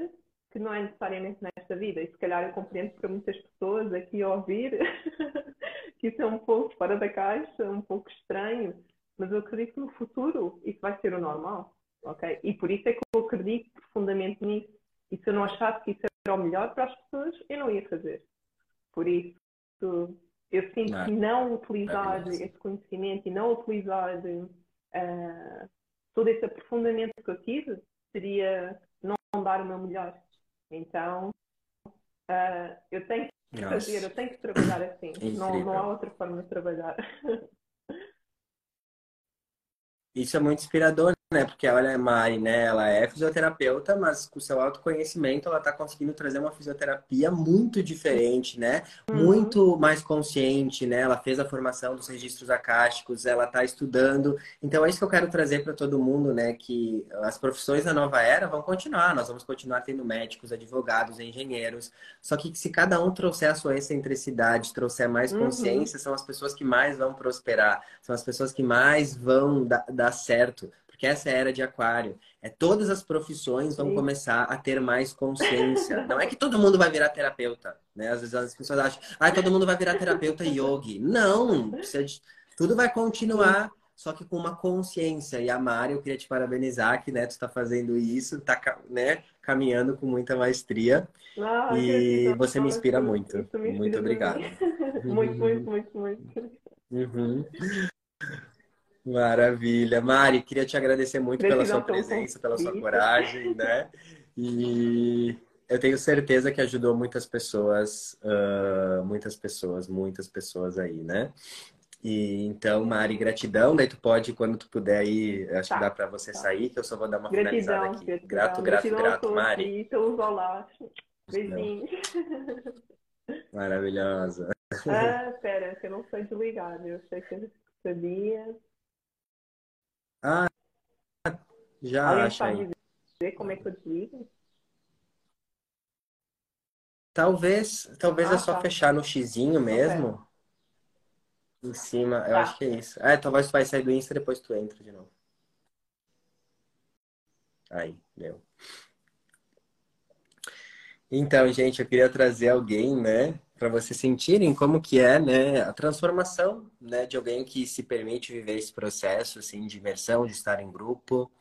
que não é necessariamente nesta vida. E se calhar eu compreendo para muitas pessoas aqui a ouvir que isso é um pouco fora da caixa, um pouco estranho, mas eu acredito que no futuro isso vai ser o normal, ok? E por isso é que eu acredito profundamente nisso. E se eu não achasse que isso era o melhor para as pessoas, eu não ia fazer. Por isso, eu sinto não. que não utilizar esse conhecimento e não utilizar uh, todo esse aprofundamento que eu tive seria não dar o meu melhor. Então, uh, eu tenho que Nossa. fazer, eu tenho que trabalhar assim. não, não há outra forma de trabalhar. Isso é muito inspirador, né? Porque olha, a Mari, né? Ela é fisioterapeuta, mas com seu autoconhecimento ela está conseguindo trazer uma fisioterapia muito diferente, né? Uhum. Muito mais consciente, né? Ela fez a formação dos registros acásticos, ela está estudando. Então é isso que eu quero trazer para todo mundo, né? Que as profissões da nova era vão continuar. Nós vamos continuar tendo médicos, advogados, engenheiros. Só que se cada um trouxer a sua excentricidade, trouxer mais uhum. consciência, uhum. são as pessoas que mais vão prosperar, são as pessoas que mais vão dar, dar certo porque essa é era de aquário. É todas as profissões vão Sim. começar a ter mais consciência. Não é que todo mundo vai virar terapeuta, né? Às vezes as pessoas acham, ah, todo mundo vai virar terapeuta yogi. Não, tudo vai continuar, só que com uma consciência. E a Mari, eu queria te parabenizar que né, tu está fazendo isso, está né, caminhando com muita maestria. Ah, e você me inspira muito. Me muito obrigado. muito, muito, muito, muito. Uhum. Maravilha. Mari, queria te agradecer muito pela sua presença, pela sua coragem, né? E eu tenho certeza que ajudou muitas pessoas, uh, muitas pessoas, muitas pessoas aí, né? E então, Mari, gratidão. Daí tu pode, quando tu puder aí, acho tá, que dá para você tá. sair, que eu só vou dar uma gratidão, finalizada aqui. Gratidão, grato, grato, grato, Mari. Pelos Beijinhos. Maravilhosa. Ah, pera, que eu não sou desligada. Eu sei que eu sabia. Ah, já Alguém acha aí. Ver como é que eu desligo? Talvez, talvez é ah, é só tá. fechar no xizinho mesmo. Em cima, eu tá. acho que é isso. Ah, talvez tu vai sair do Insta e depois tu entra de novo. Aí, deu. Então, gente, eu queria trazer alguém, né, para vocês sentirem como que é, né, a transformação, né, de alguém que se permite viver esse processo, assim, de imersão, de estar em grupo,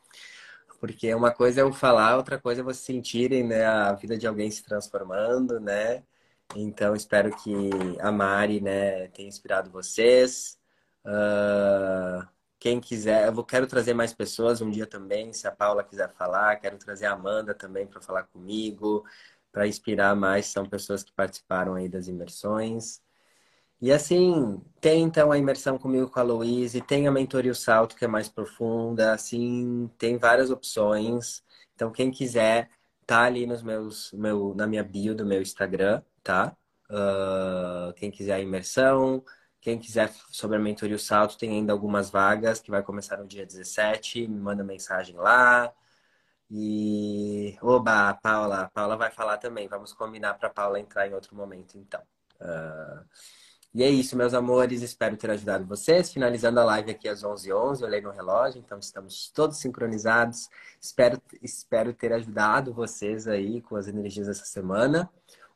porque uma coisa é eu falar, outra coisa é vocês sentirem, né, a vida de alguém se transformando, né, então espero que a Mari, né, tenha inspirado vocês, uh, quem quiser, eu quero trazer mais pessoas um dia também, se a Paula quiser falar, quero trazer a Amanda também para falar comigo, para inspirar mais, são pessoas que participaram aí das imersões. E assim, tem então a imersão comigo com a Louise, tem a mentoria o salto que é mais profunda, assim, tem várias opções. Então quem quiser, tá ali nos meus, meu, na minha bio do meu Instagram, tá? Uh, quem quiser a imersão, quem quiser sobre a mentoria o salto, tem ainda algumas vagas que vai começar no dia 17, me manda mensagem lá. E, oba, Paula, Paula vai falar também. Vamos combinar para Paula entrar em outro momento, então. Uh... E é isso, meus amores. Espero ter ajudado vocês. Finalizando a live aqui às 11h11, 11, eu olhei no relógio, então estamos todos sincronizados. Espero, espero ter ajudado vocês aí com as energias dessa semana.